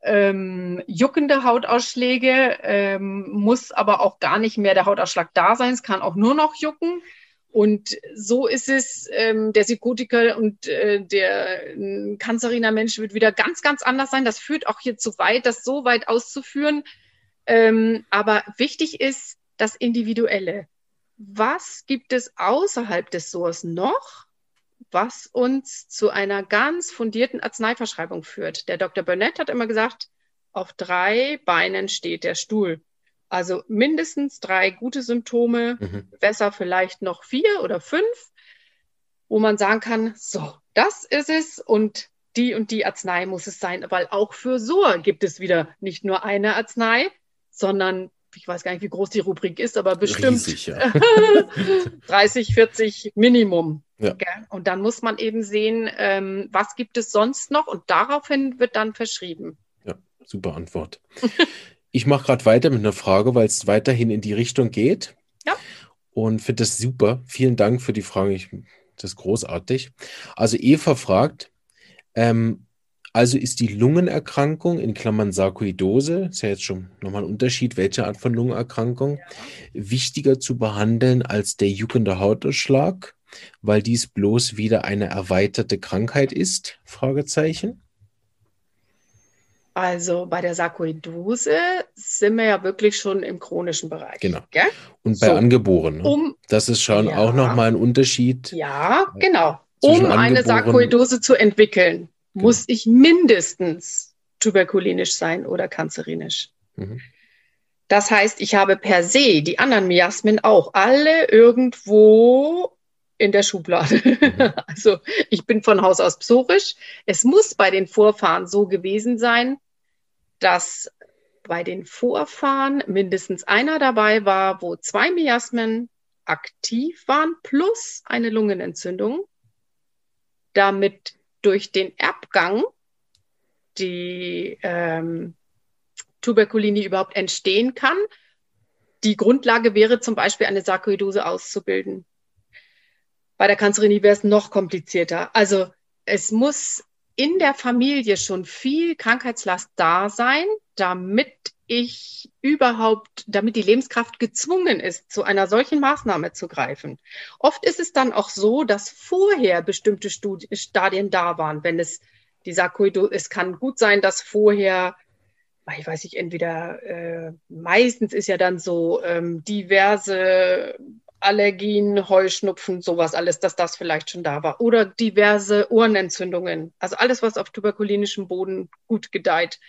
ähm, juckende Hautausschläge, ähm, muss aber auch gar nicht mehr der Hautausschlag da sein, es kann auch nur noch jucken. Und so ist es, ähm, der Psychotiker und äh, der äh, kanzeriner Mensch wird wieder ganz, ganz anders sein. Das führt auch hier zu weit, das so weit auszuführen. Ähm, aber wichtig ist, das Individuelle. Was gibt es außerhalb des SORS noch, was uns zu einer ganz fundierten Arzneiverschreibung führt? Der Dr. Burnett hat immer gesagt, auf drei Beinen steht der Stuhl. Also mindestens drei gute Symptome, mhm. besser vielleicht noch vier oder fünf, wo man sagen kann, so, das ist es und die und die Arznei muss es sein, weil auch für SOR gibt es wieder nicht nur eine Arznei, sondern ich weiß gar nicht, wie groß die Rubrik ist, aber bestimmt Riesig, ja. 30, 40 Minimum. Ja. Und dann muss man eben sehen, ähm, was gibt es sonst noch und daraufhin wird dann verschrieben. Ja, super Antwort. ich mache gerade weiter mit einer Frage, weil es weiterhin in die Richtung geht. Ja. Und finde das super. Vielen Dank für die Frage. Ich, das ist großartig. Also Eva fragt, ähm, Also ist die Lungenerkrankung in Klammern Sarkoidose, ist ja jetzt schon nochmal ein Unterschied, welche Art von Lungenerkrankung, ja. wichtiger zu behandeln als der juckende Hautausschlag, weil dies bloß wieder eine erweiterte Krankheit ist? Fragezeichen. Also bei der Sarkoidose sind wir ja wirklich schon im chronischen Bereich. Genau. Gell? Und bei so, Angeborenen. Um, das ist schon ja, auch nochmal ein Unterschied. Ja, genau. Um eine Sarkoidose zu entwickeln. Muss ich mindestens tuberkulinisch sein oder kanzerinisch. Mhm. Das heißt, ich habe per se die anderen Miasmen auch alle irgendwo in der Schublade. Mhm. Also ich bin von Haus aus psorisch. Es muss bei den Vorfahren so gewesen sein, dass bei den Vorfahren mindestens einer dabei war, wo zwei Miasmen aktiv waren, plus eine Lungenentzündung, damit durch den Erbgang die ähm, Tuberkulini überhaupt entstehen kann. Die Grundlage wäre zum Beispiel eine Sarkoidose auszubilden. Bei der Kanzerinie wäre es noch komplizierter. Also es muss in der Familie schon viel Krankheitslast da sein, damit ich überhaupt, damit die Lebenskraft gezwungen ist, zu einer solchen Maßnahme zu greifen. Oft ist es dann auch so, dass vorher bestimmte Studi Stadien da waren, wenn es die Sarkoidose, es kann gut sein, dass vorher, ich weiß nicht, entweder äh, meistens ist ja dann so ähm, diverse Allergien, Heuschnupfen, sowas alles, dass das vielleicht schon da war. Oder diverse Ohrenentzündungen. Also alles, was auf tuberkulinischem Boden gut gedeiht.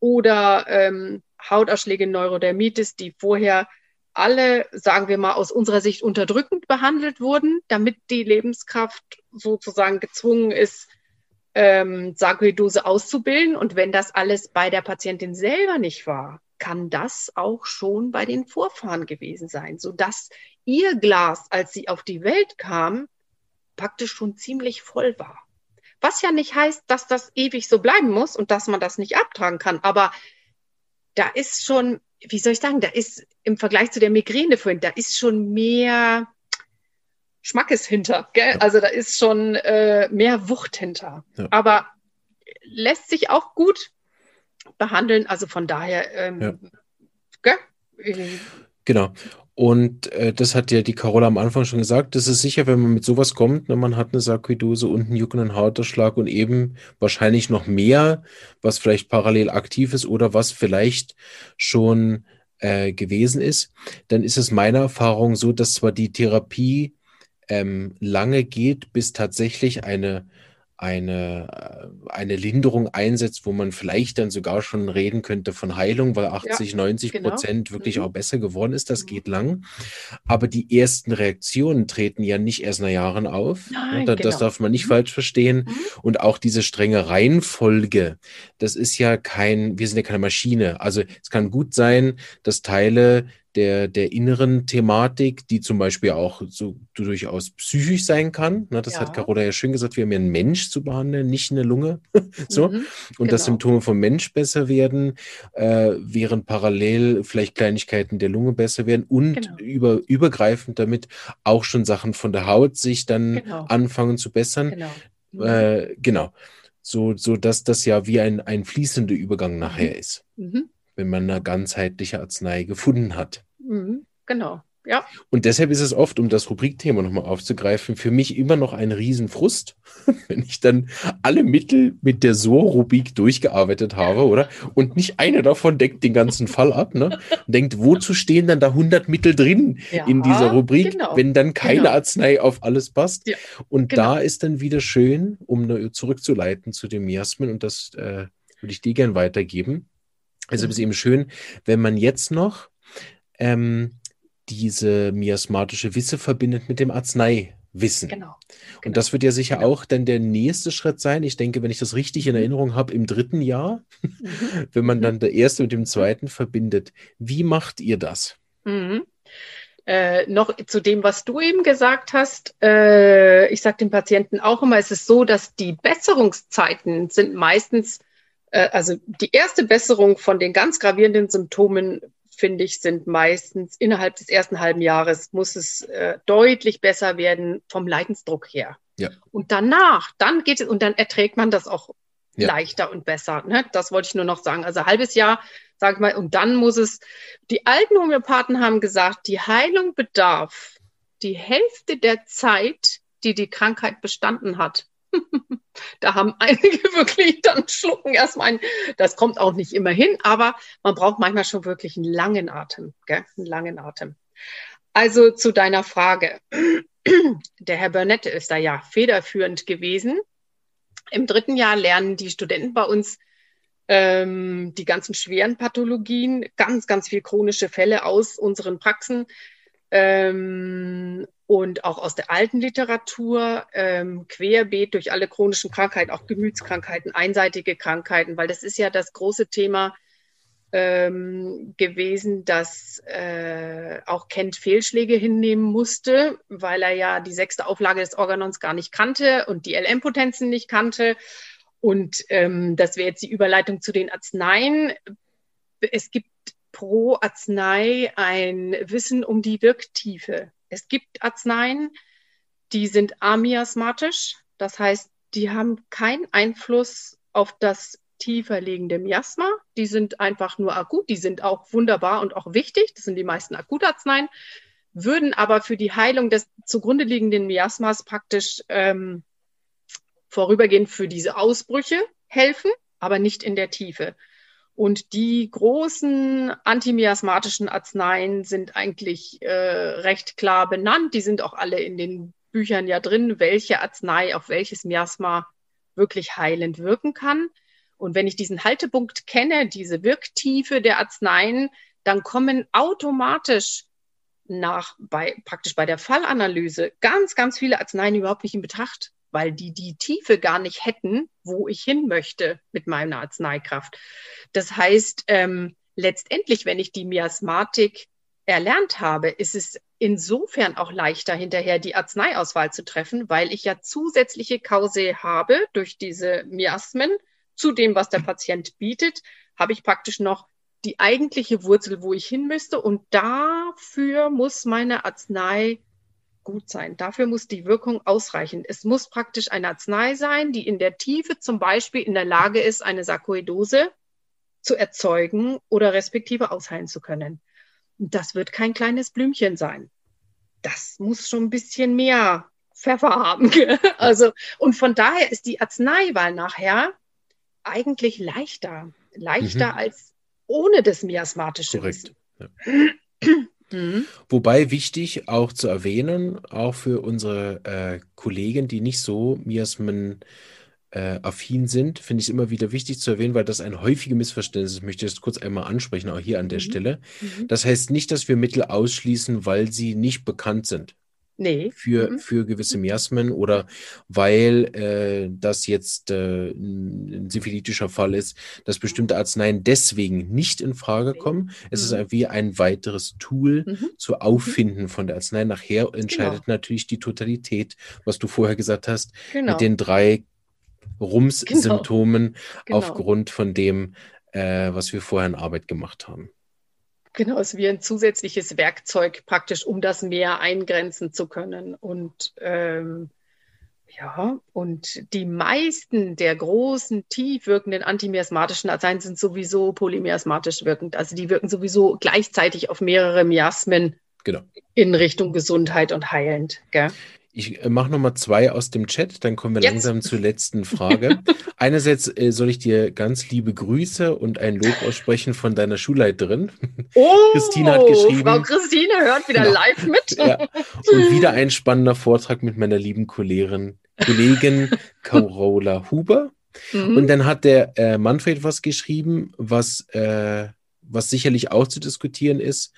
Oder ähm, Hautausschläge, Neurodermitis, die vorher alle, sagen wir mal, aus unserer Sicht unterdrückend behandelt wurden, damit die Lebenskraft sozusagen gezwungen ist, ähm, Sarkoidose auszubilden. Und wenn das alles bei der Patientin selber nicht war, kann das auch schon bei den Vorfahren gewesen sein, sodass ihr Glas, als sie auf die Welt kam, praktisch schon ziemlich voll war. Was ja nicht heißt, dass das ewig so bleiben muss und dass man das nicht abtragen kann. Aber da ist schon, wie soll ich sagen, da ist im Vergleich zu der Migräne vorhin, da ist schon mehr Schmackes hinter. Gell? Also da ist schon äh, mehr Wucht hinter. Ja. Aber lässt sich auch gut behandeln. Also von daher, ähm, ja. Genau. Und äh, das hat ja die Carola am Anfang schon gesagt. Das ist sicher, wenn man mit sowas kommt, ne, man hat eine Sarkoidose und einen juckenden Hautausschlag und eben wahrscheinlich noch mehr, was vielleicht parallel aktiv ist oder was vielleicht schon äh, gewesen ist, dann ist es meiner Erfahrung so, dass zwar die Therapie ähm, lange geht, bis tatsächlich eine eine, äh, eine Linderung einsetzt, wo man vielleicht dann sogar schon reden könnte von Heilung, weil 80, ja, 90 genau. Prozent wirklich mhm. auch besser geworden ist. Das mhm. geht lang. Aber die ersten Reaktionen treten ja nicht erst nach Jahren auf. Nein, das, genau. das darf man nicht mhm. falsch verstehen. Mhm. Und auch diese strenge Reihenfolge, das ist ja kein, wir sind ja keine Maschine. Also es kann gut sein, dass Teile der, der inneren Thematik, die zum Beispiel auch so durchaus psychisch sein kann. Ne, das ja. hat Carola ja schön gesagt, wir haben ja einen Mensch zu behandeln, nicht eine Lunge. so. Mhm, und genau. dass Symptome vom Mensch besser werden, äh, während parallel vielleicht Kleinigkeiten der Lunge besser werden und genau. über, übergreifend damit auch schon Sachen von der Haut sich dann genau. anfangen zu bessern. Genau. Mhm. Äh, genau. So, so dass das ja wie ein, ein fließender Übergang nachher mhm. ist. Mhm wenn man eine ganzheitliche Arznei gefunden hat. Mhm, genau. Ja. Und deshalb ist es oft, um das Rubrikthema nochmal aufzugreifen, für mich immer noch ein Riesenfrust, wenn ich dann alle Mittel mit der SOR-Rubrik durchgearbeitet habe, oder? Und nicht eine davon deckt den ganzen Fall ab, ne? Und denkt, wozu stehen dann da 100 Mittel drin ja, in dieser Rubrik, genau, wenn dann keine genau. Arznei auf alles passt? Ja, und genau. da ist dann wieder schön, um zurückzuleiten zu dem Miasmen, und das äh, würde ich dir gern weitergeben also es ist eben schön, wenn man jetzt noch ähm, diese miasmatische Wisse verbindet mit dem Arzneiwissen. Genau. Und genau. das wird ja sicher genau. auch dann der nächste Schritt sein. Ich denke, wenn ich das richtig in mhm. Erinnerung habe, im dritten Jahr, mhm. wenn man dann mhm. der erste mit dem zweiten verbindet. Wie macht ihr das? Mhm. Äh, noch zu dem, was du eben gesagt hast. Äh, ich sage den Patienten auch immer, es ist so, dass die Besserungszeiten sind meistens also die erste Besserung von den ganz gravierenden Symptomen, finde ich, sind meistens innerhalb des ersten halben Jahres muss es äh, deutlich besser werden vom Leidensdruck her. Ja. Und danach, dann geht es, und dann erträgt man das auch ja. leichter und besser. Ne? Das wollte ich nur noch sagen. Also halbes Jahr, sag ich mal, und dann muss es, die alten Homöopathen haben gesagt, die Heilung bedarf die Hälfte der Zeit, die die Krankheit bestanden hat. Da haben einige wirklich dann schlucken erstmal ein. Das kommt auch nicht immer hin, aber man braucht manchmal schon wirklich einen langen Atem, gell? einen langen Atem. Also zu deiner Frage. Der Herr Burnett ist da ja federführend gewesen. Im dritten Jahr lernen die Studenten bei uns ähm, die ganzen schweren Pathologien, ganz, ganz viel chronische Fälle aus unseren Praxen ähm, und auch aus der alten Literatur, ähm, querbeet durch alle chronischen Krankheiten, auch Gemütskrankheiten, einseitige Krankheiten, weil das ist ja das große Thema ähm, gewesen, dass äh, auch Kent Fehlschläge hinnehmen musste, weil er ja die sechste Auflage des Organons gar nicht kannte und die LM-Potenzen nicht kannte. Und ähm, das wäre jetzt die Überleitung zu den Arzneien. Es gibt pro Arznei ein Wissen um die Wirktiefe. Es gibt Arzneien, die sind amiasmatisch, das heißt, die haben keinen Einfluss auf das tiefer liegende Miasma. Die sind einfach nur akut, die sind auch wunderbar und auch wichtig. Das sind die meisten Akutarzneien, würden aber für die Heilung des zugrunde liegenden Miasmas praktisch ähm, vorübergehend für diese Ausbrüche helfen, aber nicht in der Tiefe. Und die großen antimiasmatischen Arzneien sind eigentlich äh, recht klar benannt. Die sind auch alle in den Büchern ja drin, welche Arznei auf welches Miasma wirklich heilend wirken kann. Und wenn ich diesen Haltepunkt kenne, diese Wirktiefe der Arzneien, dann kommen automatisch nach bei praktisch bei der Fallanalyse ganz, ganz viele Arzneien überhaupt nicht in Betracht, weil die die Tiefe gar nicht hätten, wo ich hin möchte mit meiner Arzneikraft. Das heißt, ähm, letztendlich, wenn ich die Miasmatik erlernt habe, ist es insofern auch leichter, hinterher die Arzneiauswahl zu treffen, weil ich ja zusätzliche Kause habe durch diese Miasmen zu dem, was der Patient bietet, habe ich praktisch noch die eigentliche Wurzel, wo ich hin müsste. Und dafür muss meine Arznei gut sein. Dafür muss die Wirkung ausreichen. Es muss praktisch eine Arznei sein, die in der Tiefe zum Beispiel in der Lage ist, eine Sarkoidose zu erzeugen oder respektive ausheilen zu können. das wird kein kleines Blümchen sein. Das muss schon ein bisschen mehr Pfeffer haben. also, und von daher ist die Arzneiwahl nachher eigentlich leichter. Leichter mhm. als ohne das miasmatische Korrekt. Ja. Mhm. Wobei wichtig auch zu erwähnen, auch für unsere äh, Kollegen, die nicht so miasmen äh, affin sind, finde ich es immer wieder wichtig zu erwähnen, weil das ein häufiges Missverständnis ist. Ich möchte das kurz einmal ansprechen, auch hier an der mhm. Stelle. Mhm. Das heißt nicht, dass wir Mittel ausschließen, weil sie nicht bekannt sind nee. für, mhm. für gewisse Miasmen oder weil äh, das jetzt äh, ein syphilitischer Fall ist, dass bestimmte Arzneien deswegen nicht in Frage kommen. Es mhm. ist wie ein weiteres Tool mhm. zu mhm. Auffinden von der Arznei. Nachher entscheidet genau. natürlich die Totalität, was du vorher gesagt hast, genau. mit den drei Rums-Symptomen genau. genau. aufgrund von dem, äh, was wir vorher in Arbeit gemacht haben. Genau, es ist wie ein zusätzliches Werkzeug praktisch, um das Meer eingrenzen zu können. Und ähm, ja, und die meisten der großen, tief wirkenden antimiasmatischen Arzneien sind sowieso polymiasmatisch wirkend. Also die wirken sowieso gleichzeitig auf mehrere Miasmen genau. in Richtung Gesundheit und heilend. Gell? Ich äh, mache nochmal zwei aus dem Chat, dann kommen wir Jetzt. langsam zur letzten Frage. Einerseits äh, soll ich dir ganz liebe Grüße und ein Lob aussprechen von deiner Schulleiterin. Oh, Christine hat geschrieben. Frau Christine hört wieder genau. live mit. Ja. Und wieder ein spannender Vortrag mit meiner lieben Kollegin, Kollegin Carola Huber. Mhm. Und dann hat der äh, Manfred was geschrieben, was, äh, was sicherlich auch zu diskutieren ist.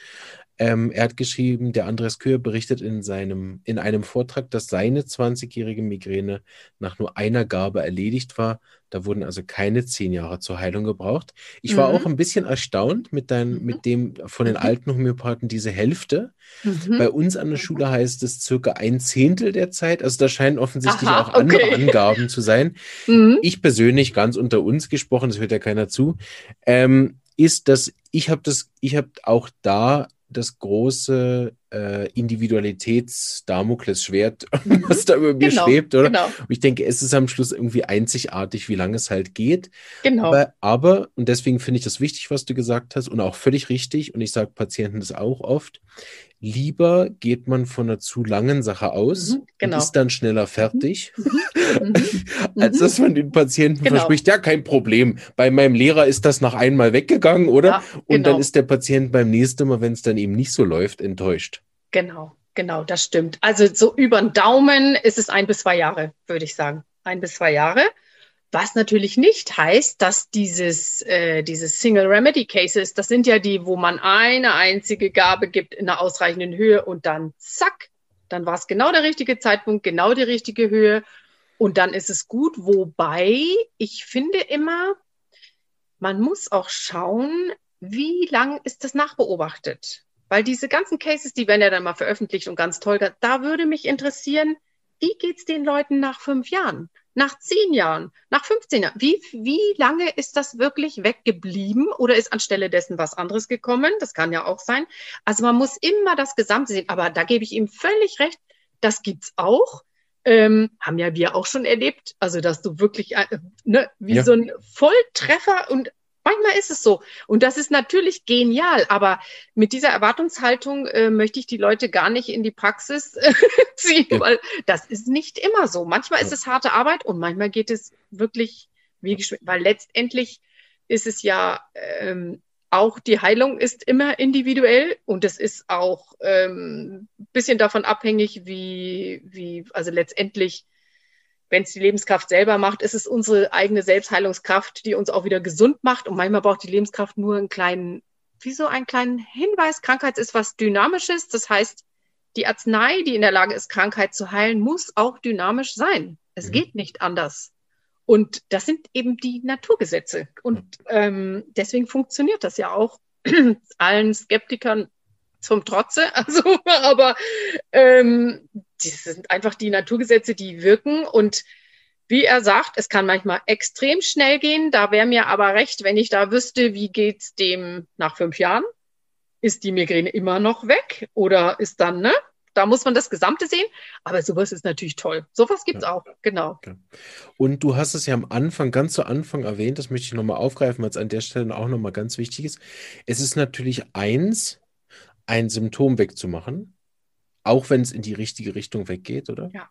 Ähm, er hat geschrieben, der Andreas Köhr berichtet in, seinem, in einem Vortrag, dass seine 20-jährige Migräne nach nur einer Gabe erledigt war. Da wurden also keine zehn Jahre zur Heilung gebraucht. Ich war mhm. auch ein bisschen erstaunt mit, dein, mhm. mit dem von den mhm. alten Homöopathen diese Hälfte. Mhm. Bei uns an der Schule heißt es circa ein Zehntel der Zeit. Also da scheinen offensichtlich Aha, auch andere okay. Angaben zu sein. Mhm. Ich persönlich, ganz unter uns gesprochen, das hört ja keiner zu, ähm, ist, dass ich habe das, ich habe auch da das große äh, Individualitäts-Damoklesschwert, mhm. was da über mir genau, schwebt, oder? Genau. Und ich denke, es ist am Schluss irgendwie einzigartig, wie lange es halt geht. Genau. Aber, aber und deswegen finde ich das wichtig, was du gesagt hast, und auch völlig richtig, und ich sage Patienten das auch oft, lieber geht man von einer zu langen Sache aus mhm, genau. und ist dann schneller fertig, mhm. mhm. als dass man den Patienten genau. verspricht, ja, kein Problem. Bei meinem Lehrer ist das nach einmal weggegangen, oder? Ja. Und dann genau. ist der Patient beim nächsten Mal, wenn es dann eben nicht so läuft, enttäuscht. Genau, genau, das stimmt. Also so über den Daumen ist es ein bis zwei Jahre, würde ich sagen. Ein bis zwei Jahre. Was natürlich nicht heißt, dass dieses, äh, dieses Single Remedy Cases, das sind ja die, wo man eine einzige Gabe gibt in einer ausreichenden Höhe und dann zack, dann war es genau der richtige Zeitpunkt, genau die richtige Höhe und dann ist es gut. Wobei ich finde immer, man muss auch schauen, wie lang ist das nachbeobachtet? Weil diese ganzen Cases, die werden ja dann mal veröffentlicht und ganz toll, da würde mich interessieren, wie geht's den Leuten nach fünf Jahren? nach zehn Jahren, nach 15 Jahren, wie, wie lange ist das wirklich weggeblieben oder ist anstelle dessen was anderes gekommen? Das kann ja auch sein. Also man muss immer das Gesamte sehen, aber da gebe ich ihm völlig recht, das gibt's auch. Ähm, haben ja wir auch schon erlebt, also dass du wirklich äh, ne, wie ja. so ein Volltreffer und Manchmal ist es so. Und das ist natürlich genial. Aber mit dieser Erwartungshaltung äh, möchte ich die Leute gar nicht in die Praxis äh, ziehen, ja. weil das ist nicht immer so. Manchmal ja. ist es harte Arbeit und manchmal geht es wirklich wie geschwind, weil letztendlich ist es ja ähm, auch die Heilung ist immer individuell und es ist auch ähm, bisschen davon abhängig, wie, wie, also letztendlich wenn es die Lebenskraft selber macht, ist es unsere eigene Selbstheilungskraft, die uns auch wieder gesund macht. Und manchmal braucht die Lebenskraft nur einen kleinen, wie so einen kleinen Hinweis. Krankheit ist was Dynamisches. Das heißt, die Arznei, die in der Lage ist, Krankheit zu heilen, muss auch dynamisch sein. Es mhm. geht nicht anders. Und das sind eben die Naturgesetze. Und ähm, deswegen funktioniert das ja auch allen Skeptikern zum Trotze. Also, aber ähm, das sind einfach die Naturgesetze, die wirken. Und wie er sagt, es kann manchmal extrem schnell gehen. Da wäre mir aber recht, wenn ich da wüsste, wie geht's dem nach fünf Jahren? Ist die Migräne immer noch weg? Oder ist dann, ne? Da muss man das Gesamte sehen. Aber sowas ist natürlich toll. Sowas gibt's ja. auch, genau. Und du hast es ja am Anfang, ganz zu Anfang erwähnt, das möchte ich nochmal aufgreifen, weil es an der Stelle auch nochmal ganz wichtig ist. Es ist natürlich eins, ein Symptom wegzumachen, auch wenn es in die richtige Richtung weggeht, oder? Ja.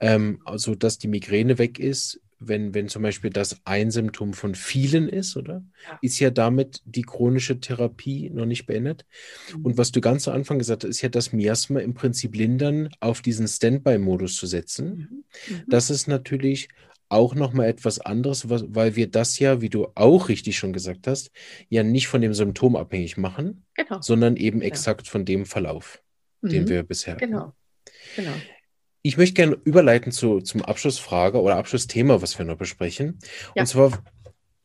Ähm, also, dass die Migräne weg ist, wenn, wenn zum Beispiel das ein Symptom von vielen ist, oder? Ja. Ist ja damit die chronische Therapie noch nicht beendet. Mhm. Und was du ganz am Anfang gesagt hast, ist ja das Miasma im Prinzip lindern, auf diesen Standby-Modus zu setzen. Mhm. Mhm. Das ist natürlich auch nochmal etwas anderes, was, weil wir das ja, wie du auch richtig schon gesagt hast, ja nicht von dem Symptom abhängig machen, genau. sondern eben ja. exakt von dem Verlauf, mhm. den wir bisher genau. hatten. Genau. Ich möchte gerne überleiten zu, zum Abschlussfrage oder Abschlussthema, was wir noch besprechen. Ja. Und zwar,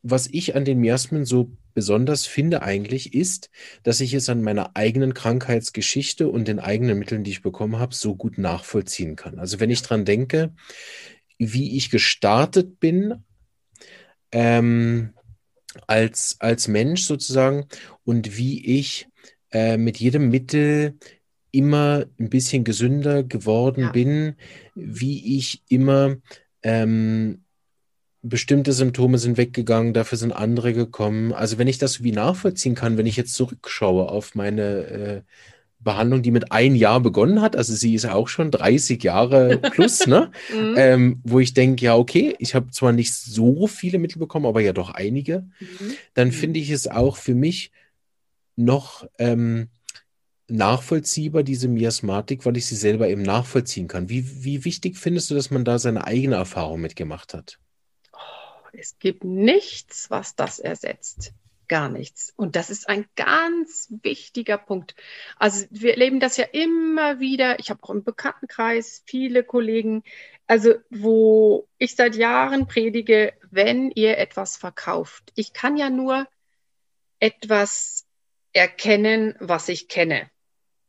was ich an den Miasmen so besonders finde eigentlich, ist, dass ich es an meiner eigenen Krankheitsgeschichte und den eigenen Mitteln, die ich bekommen habe, so gut nachvollziehen kann. Also wenn ich dran denke, wie ich gestartet bin ähm, als, als Mensch sozusagen und wie ich äh, mit jedem Mittel immer ein bisschen gesünder geworden ja. bin, wie ich immer ähm, bestimmte Symptome sind weggegangen, dafür sind andere gekommen. Also wenn ich das wie nachvollziehen kann, wenn ich jetzt zurückschaue auf meine äh, Behandlung, die mit ein Jahr begonnen hat. Also sie ist ja auch schon 30 Jahre plus, ne? mhm. ähm, wo ich denke, ja, okay, ich habe zwar nicht so viele Mittel bekommen, aber ja doch einige. Mhm. Dann mhm. finde ich es auch für mich noch ähm, nachvollziehbar, diese Miasmatik, weil ich sie selber eben nachvollziehen kann. Wie, wie wichtig findest du, dass man da seine eigene Erfahrung mitgemacht hat? Oh, es gibt nichts, was das ersetzt gar nichts. Und das ist ein ganz wichtiger Punkt. Also wir erleben das ja immer wieder. Ich habe auch im Bekanntenkreis viele Kollegen, also wo ich seit Jahren predige, wenn ihr etwas verkauft. Ich kann ja nur etwas erkennen, was ich kenne.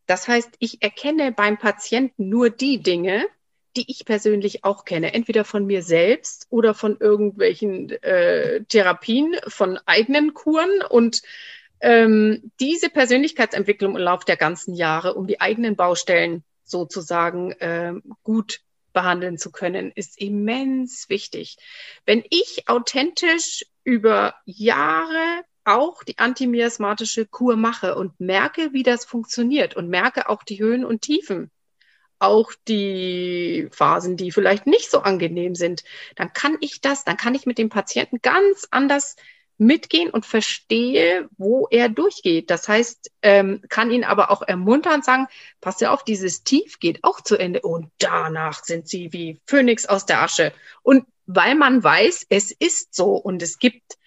Das heißt, ich erkenne beim Patienten nur die Dinge, die ich persönlich auch kenne, entweder von mir selbst oder von irgendwelchen äh, Therapien, von eigenen Kuren. Und ähm, diese Persönlichkeitsentwicklung im Laufe der ganzen Jahre, um die eigenen Baustellen sozusagen äh, gut behandeln zu können, ist immens wichtig. Wenn ich authentisch über Jahre auch die antimiasmatische Kur mache und merke, wie das funktioniert und merke auch die Höhen und Tiefen, auch die Phasen, die vielleicht nicht so angenehm sind, dann kann ich das, dann kann ich mit dem Patienten ganz anders mitgehen und verstehe, wo er durchgeht. Das heißt, ähm, kann ihn aber auch ermuntern sagen, pass ja auf, dieses Tief geht auch zu Ende und danach sind sie wie Phönix aus der Asche. Und weil man weiß, es ist so und es gibt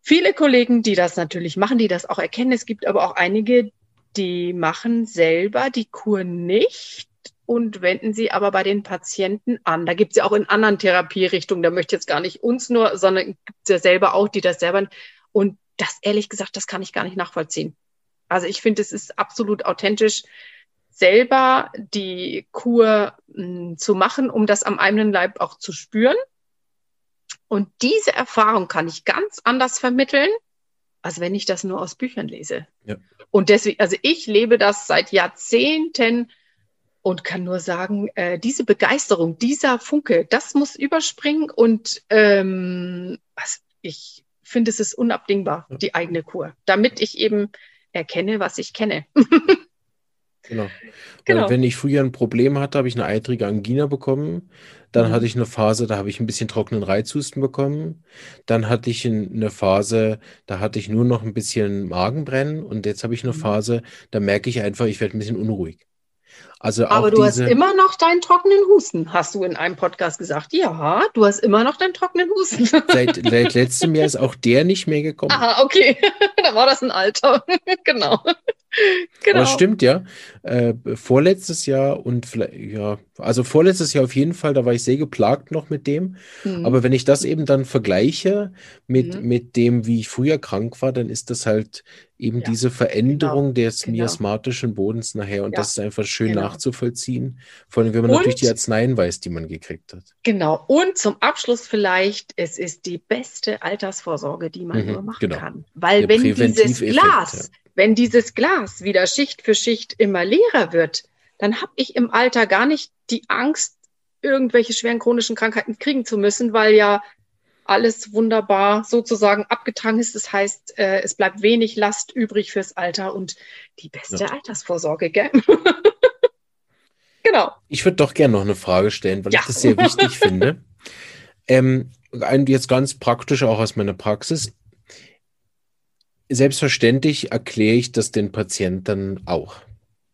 viele Kollegen, die das natürlich machen, die das auch erkennen. Es gibt aber auch einige, die machen selber die Kur nicht und wenden sie aber bei den Patienten an. Da gibt es ja auch in anderen Therapierichtungen, da möchte ich jetzt gar nicht uns nur, sondern gibt es ja selber auch, die das selber. Und das ehrlich gesagt, das kann ich gar nicht nachvollziehen. Also ich finde, es ist absolut authentisch, selber die Kur mh, hm, zu machen, um das am eigenen Leib auch zu spüren. Und diese Erfahrung kann ich ganz anders vermitteln, als wenn ich das nur aus Büchern lese. Ja. Und deswegen, also ich lebe das seit Jahrzehnten und kann nur sagen, äh, diese Begeisterung, dieser Funke, das muss überspringen und ähm, was, ich finde, es ist unabdingbar, die eigene Kur, damit ich eben erkenne, was ich kenne. genau. genau. Wenn ich früher ein Problem hatte, habe ich eine eitrige Angina bekommen. Dann mhm. hatte ich eine Phase, da habe ich ein bisschen trockenen Reizhusten bekommen. Dann hatte ich eine Phase, da hatte ich nur noch ein bisschen Magenbrennen. Und jetzt habe ich eine mhm. Phase, da merke ich einfach, ich werde ein bisschen unruhig. Also Aber du hast immer noch deinen trockenen Husten, hast du in einem Podcast gesagt. Ja, du hast immer noch deinen trockenen Husten. Seit, seit letztem Jahr ist auch der nicht mehr gekommen. Ah, okay. da war das ein Alter. genau. Genau. Aber stimmt ja. Äh, vorletztes Jahr und vielleicht, ja, also vorletztes Jahr auf jeden Fall, da war ich sehr geplagt noch mit dem. Mhm. Aber wenn ich das eben dann vergleiche mit, mhm. mit dem, wie ich früher krank war, dann ist das halt eben ja. diese Veränderung genau. des genau. miasmatischen Bodens nachher. Und ja. das ist einfach schön genau. Nachzuvollziehen. Vor allem, wenn man und, natürlich die Arzneien weiß, die man gekriegt hat. Genau. Und zum Abschluss vielleicht, es ist die beste Altersvorsorge, die man mhm, nur machen genau. kann. Weil Der wenn dieses Glas, ja wenn dieses Glas wieder Schicht für Schicht immer leerer wird, dann habe ich im Alter gar nicht die Angst, irgendwelche schweren chronischen Krankheiten kriegen zu müssen, weil ja alles wunderbar sozusagen abgetragen ist. Das heißt, äh, es bleibt wenig Last übrig fürs Alter und die beste ja. Altersvorsorge, gell? genau. Ich würde doch gerne noch eine Frage stellen, weil ja. ich das sehr wichtig finde. Ähm, jetzt ganz praktisch auch aus meiner Praxis selbstverständlich erkläre ich das den Patienten auch.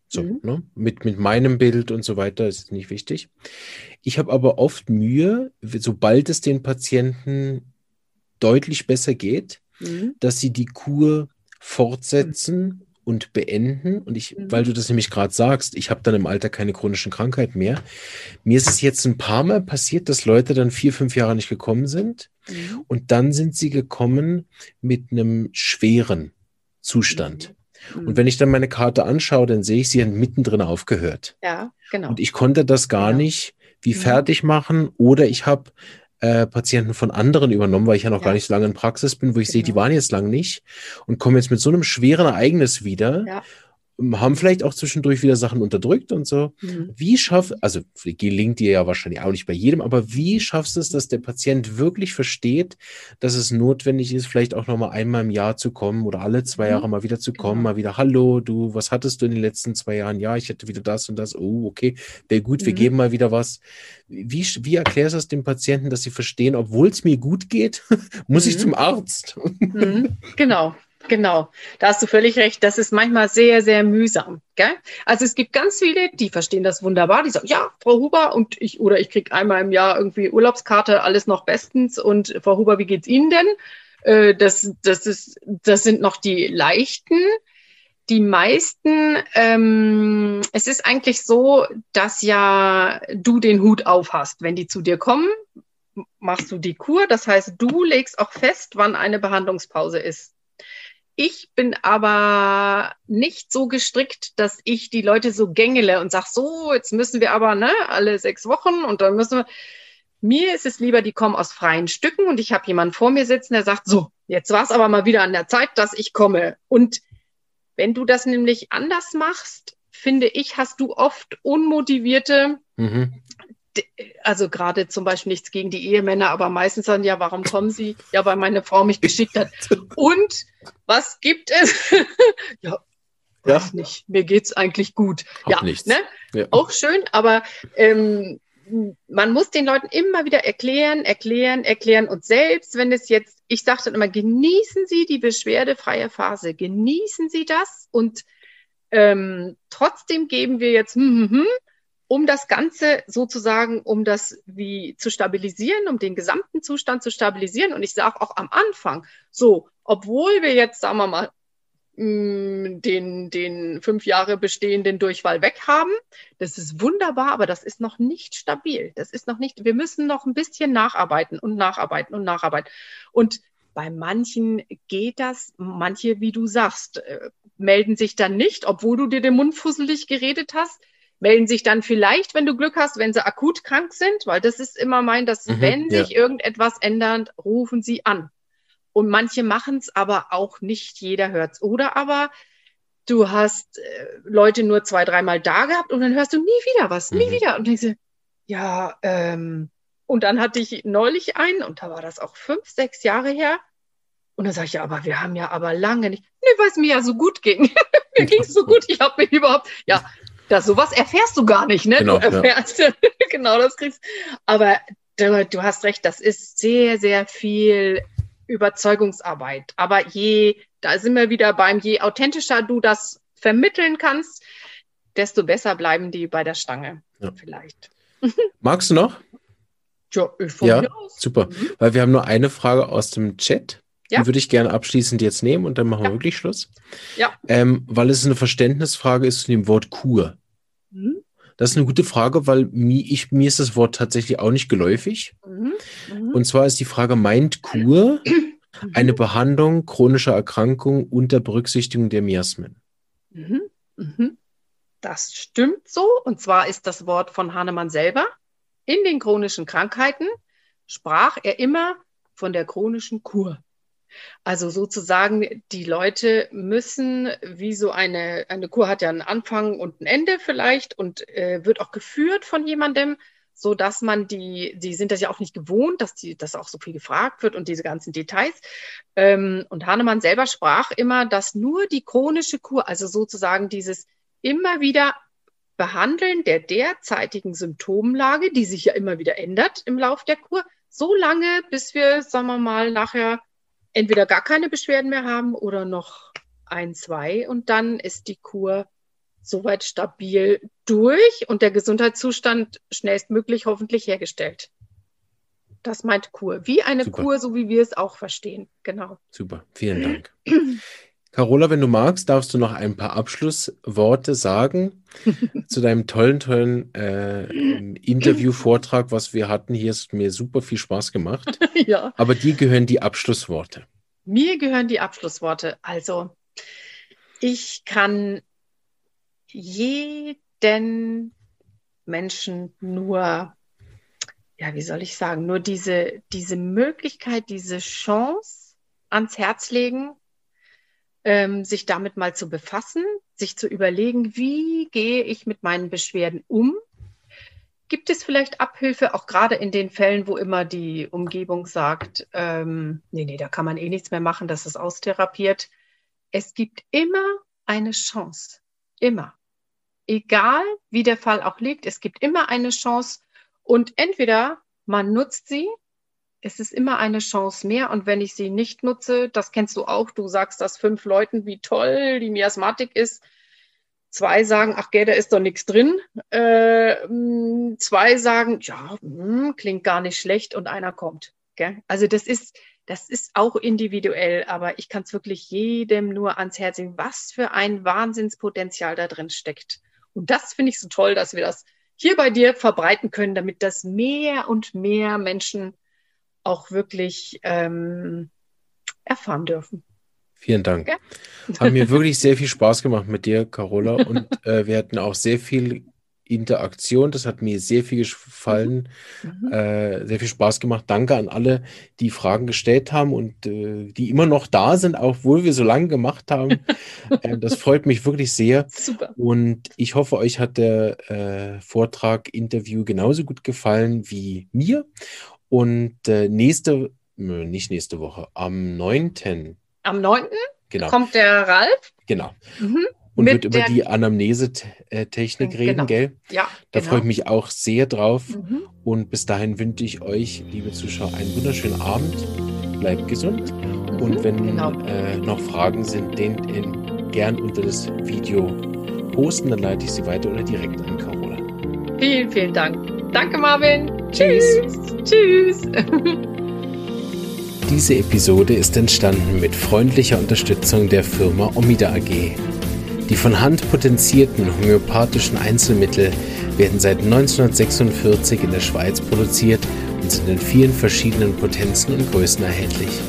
So, mhm. ne? mit, mit meinem Bild und so weiter ist nicht wichtig. Ich habe aber oft Mühe, sobald es den Patienten deutlich besser geht, mhm. dass sie die Kur fortsetzen und beenden. Und ich, mhm. weil du das nämlich gerade sagst, ich habe dann im Alter keine chronischen Krankheiten mehr. Mir ist es jetzt ein paar Mal passiert, dass Leute dann vier, fünf Jahre nicht gekommen sind. Mhm. Und dann sind sie gekommen mit einem schweren Zustand. Mhm. Und wenn ich dann meine Karte anschaue, dann sehe ich, sie haben mittendrin aufgehört. Ja, genau. Und ich konnte das gar genau. nicht wie mhm. fertig machen oder ich habe äh, Patienten von anderen übernommen, weil ich ja noch ja. gar nicht so lange in Praxis bin, wo ich genau. sehe, die genau. waren jetzt lang nicht und kommen jetzt mit so einem schweren Ereignis wieder. Ja haben vielleicht auch zwischendurch wieder Sachen unterdrückt und so. Mhm. Wie schafft, also gelingt dir ja wahrscheinlich auch nicht bei jedem, aber wie schaffst du es, dass der Patient wirklich versteht, dass es notwendig ist, vielleicht auch nochmal einmal im Jahr zu kommen oder alle zwei mhm. Jahre mal wieder zu kommen, genau. mal wieder, hallo, du, was hattest du in den letzten zwei Jahren? Ja, ich hätte wieder das und das. Oh, okay, wäre gut, mhm. wir geben mal wieder was. Wie, wie erklärst du es dem Patienten, dass sie verstehen, obwohl es mir gut geht, muss ich mhm. zum Arzt? Mhm. Genau, Genau, da hast du völlig recht. Das ist manchmal sehr, sehr mühsam. Gell? Also es gibt ganz viele, die verstehen das wunderbar. Die sagen, ja, Frau Huber und ich oder ich kriege einmal im Jahr irgendwie Urlaubskarte, alles noch bestens. Und Frau Huber, wie geht's Ihnen denn? Äh, das, das ist, das sind noch die leichten. Die meisten, ähm, es ist eigentlich so, dass ja du den Hut auf hast, wenn die zu dir kommen machst du die Kur. Das heißt, du legst auch fest, wann eine Behandlungspause ist. Ich bin aber nicht so gestrickt, dass ich die Leute so gängele und sag so, jetzt müssen wir aber ne, alle sechs Wochen und dann müssen wir. Mir ist es lieber, die kommen aus freien Stücken und ich habe jemanden vor mir sitzen, der sagt, so, jetzt war es aber mal wieder an der Zeit, dass ich komme. Und wenn du das nämlich anders machst, finde ich, hast du oft unmotivierte, mhm. Also gerade zum Beispiel nichts gegen die Ehemänner, aber meistens dann, ja, warum kommen sie? Ja, weil meine Frau mich geschickt hat. Und was gibt es? ja, ja. nicht. Mir geht's eigentlich gut. Auch ja, nichts. Ne? Ja. Auch schön, aber ähm, man muss den Leuten immer wieder erklären, erklären, erklären. Und selbst wenn es jetzt, ich sage dann immer, genießen Sie die beschwerdefreie Phase, genießen Sie das und ähm, trotzdem geben wir jetzt, hm, hm, hm, um das Ganze sozusagen, um das wie zu stabilisieren, um den gesamten Zustand zu stabilisieren. Und ich sage auch am Anfang, so, obwohl wir jetzt, sagen wir mal, Mm, den, den fünf Jahre bestehenden Durchfall weg haben. Das ist wunderbar, aber das ist noch nicht stabil. Das ist noch nicht, wir müssen noch ein bisschen nacharbeiten und nacharbeiten und nacharbeiten. Und bei manchen geht das, manche, wie du sagst, äh, melden sich dann nicht, obwohl du dir den Mund fusselig geredet hast, melden sich dann vielleicht, wenn du Glück hast, wenn sie akut krank sind, weil das ist immer mein, dass mhm, wenn ja. sich irgendetwas ändert, rufen sie an. Und manche machen es aber auch nicht, jeder hört es. Oder aber du hast äh, Leute nur zwei, dreimal da gehabt und dann hörst du nie wieder was, nie mhm. wieder. Und denkst du, ja, ähm, und dann hatte ich neulich einen, und da war das auch fünf, sechs Jahre her. Und dann sage ich, ja, aber wir haben ja aber lange nicht, nee, weil es mir ja so gut ging. mir ging es so gut, ich habe mir überhaupt, ja, das sowas erfährst du gar nicht, ne? Genau, du erfährst ja. genau das kriegst. Aber du, du hast recht, das ist sehr, sehr viel Überzeugungsarbeit. Aber je, da sind wir wieder beim, je authentischer du das vermitteln kannst, desto besser bleiben die bei der Stange. Ja. Vielleicht. Magst du noch? Ja, ich von ja, aus. super. Mhm. Weil wir haben nur eine Frage aus dem Chat. Ja. Die würde ich gerne abschließend jetzt nehmen und dann machen ja. wir wirklich Schluss. Ja. Ähm, weil es eine Verständnisfrage ist zu dem Wort Kur. Mhm. Das ist eine gute Frage, weil mir, ich, mir ist das Wort tatsächlich auch nicht geläufig. Mhm. Mhm. Und zwar ist die Frage, meint Kur eine Behandlung chronischer Erkrankung unter Berücksichtigung der Miasmen? Mhm. Mhm. Das stimmt so. Und zwar ist das Wort von Hahnemann selber. In den chronischen Krankheiten sprach er immer von der chronischen Kur. Also sozusagen, die Leute müssen, wie so eine, eine Kur hat ja einen Anfang und ein Ende vielleicht und äh, wird auch geführt von jemandem, so dass man die, die sind das ja auch nicht gewohnt, dass die, dass auch so viel gefragt wird und diese ganzen Details. Ähm, und Hahnemann selber sprach immer, dass nur die chronische Kur, also sozusagen dieses immer wieder Behandeln der derzeitigen Symptomlage, die sich ja immer wieder ändert im Lauf der Kur, so lange, bis wir, sagen wir mal, nachher entweder gar keine Beschwerden mehr haben oder noch ein, zwei und dann ist die Kur soweit stabil durch und der Gesundheitszustand schnellstmöglich hoffentlich hergestellt. Das meint Kur. Wie eine Super. Kur, so wie wir es auch verstehen. Genau. Super. Vielen Dank. Carola, wenn du magst, darfst du noch ein paar Abschlussworte sagen zu deinem tollen, tollen äh, Interview-Vortrag, was wir hatten. Hier ist mir super viel Spaß gemacht. ja. Aber dir gehören die Abschlussworte. Mir gehören die Abschlussworte. Also, ich kann jeden Menschen nur, ja, wie soll ich sagen, nur diese, diese Möglichkeit, diese Chance ans Herz legen, ähm, sich damit mal zu befassen, sich zu überlegen, wie gehe ich mit meinen Beschwerden um? Gibt es vielleicht Abhilfe, auch gerade in den Fällen, wo immer die Umgebung sagt, ähm, nee, nee, da kann man eh nichts mehr machen, das ist austherapiert. Es gibt immer eine Chance. Immer. Egal, wie der Fall auch liegt, es gibt immer eine Chance. Und entweder man nutzt sie es ist immer eine Chance mehr. Und wenn ich sie nicht nutze, das kennst du auch, du sagst das fünf Leuten, wie toll die Miasmatik ist. Zwei sagen, ach gell, da ist doch nichts drin. Äh, zwei sagen, ja, mh, hm, klingt gar nicht schlecht und einer kommt. Gell? Also das ist, das ist auch individuell, aber ich kann es wirklich jedem nur ans Herz legen, was für ein Wahnsinnspotenzial da drin steckt. Und das finde ich so toll, dass wir das hier bei dir verbreiten können, damit das mehr und mehr Menschen auch wirklich ähm, erfahren dürfen. Vielen Dank. Ja. Haben mir wirklich sehr viel Spaß gemacht mit dir, Carola. Und äh, wir hatten auch sehr viel Interaktion. Das hat mir sehr viel gefallen, mhm. äh, sehr viel Spaß gemacht. Danke an alle, die Fragen gestellt haben und äh, die immer noch da sind, obwohl wir so lange gemacht haben. äh, das freut mich wirklich sehr. Super. Und ich hoffe, euch hat der äh, Vortrag, Interview genauso gut gefallen wie mir. Und äh, nächste, nicht nächste Woche, am 9. Am 9. Genau. kommt der Ralf. Genau. Mhm und wird über die Anamnese-Technik genau. reden, gell? Ja. Da genau. freue ich mich auch sehr drauf. Mhm. Und bis dahin wünsche ich euch, liebe Zuschauer, einen wunderschönen Abend. Bleibt gesund. Mhm. Und wenn genau. äh, noch Fragen sind, den, den gern unter das Video posten, dann leite ich sie weiter oder direkt an Carola. Vielen, vielen Dank. Danke, Marvin. Tschüss. Tschüss. Diese Episode ist entstanden mit freundlicher Unterstützung der Firma Omida AG. Die von Hand potenzierten homöopathischen Einzelmittel werden seit 1946 in der Schweiz produziert und sind in vielen verschiedenen Potenzen und Größen erhältlich.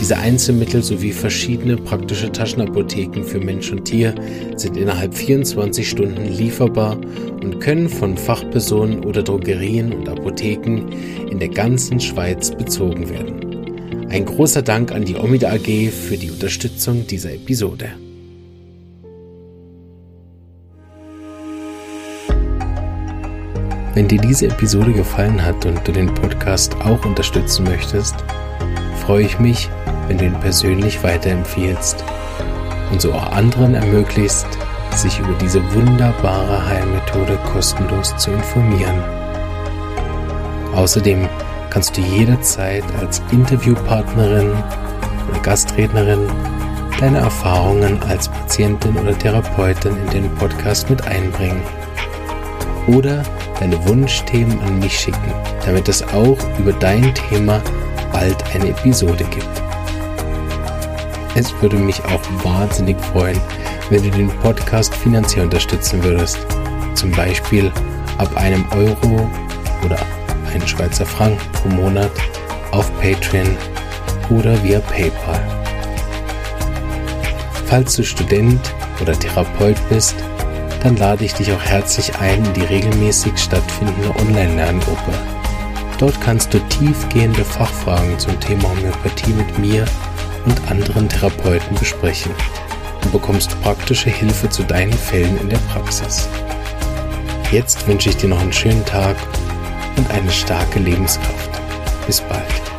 Diese Einzelmittel sowie verschiedene praktische Taschenapotheken für Mensch und Tier sind innerhalb 24 Stunden lieferbar und können von Fachpersonen oder Drogerien und Apotheken in der ganzen Schweiz bezogen werden. Ein großer Dank an die Omida AG für die Unterstützung dieser Episode. Wenn dir diese Episode gefallen hat und du den Podcast auch unterstützen möchtest, freue ich mich, wenn du ihn persönlich weiterempfiehlst und so auch anderen ermöglicht, sich über diese wunderbare Heilmethode kostenlos zu informieren. Außerdem kannst du jederzeit als Interviewpartnerin oder Gastrednerin deine Erfahrungen als Patientin oder Therapeutin in den Podcast mit einbringen. Oder deine Wunschthemen an mich schicken, damit es auch über dein Thema bald eine Episode gibt. Es würde mich auch wahnsinnig freuen, wenn du den Podcast finanziell unterstützen würdest. Zum Beispiel ab einem Euro oder einen Schweizer Franken pro Monat auf Patreon oder via PayPal. Falls du Student oder Therapeut bist, dann lade ich dich auch herzlich ein in die regelmäßig stattfindende Online-Lerngruppe. Dort kannst du tiefgehende Fachfragen zum Thema Homöopathie mit mir und anderen Therapeuten besprechen und bekommst praktische Hilfe zu deinen Fällen in der Praxis. Jetzt wünsche ich dir noch einen schönen Tag und eine starke Lebenskraft. Bis bald.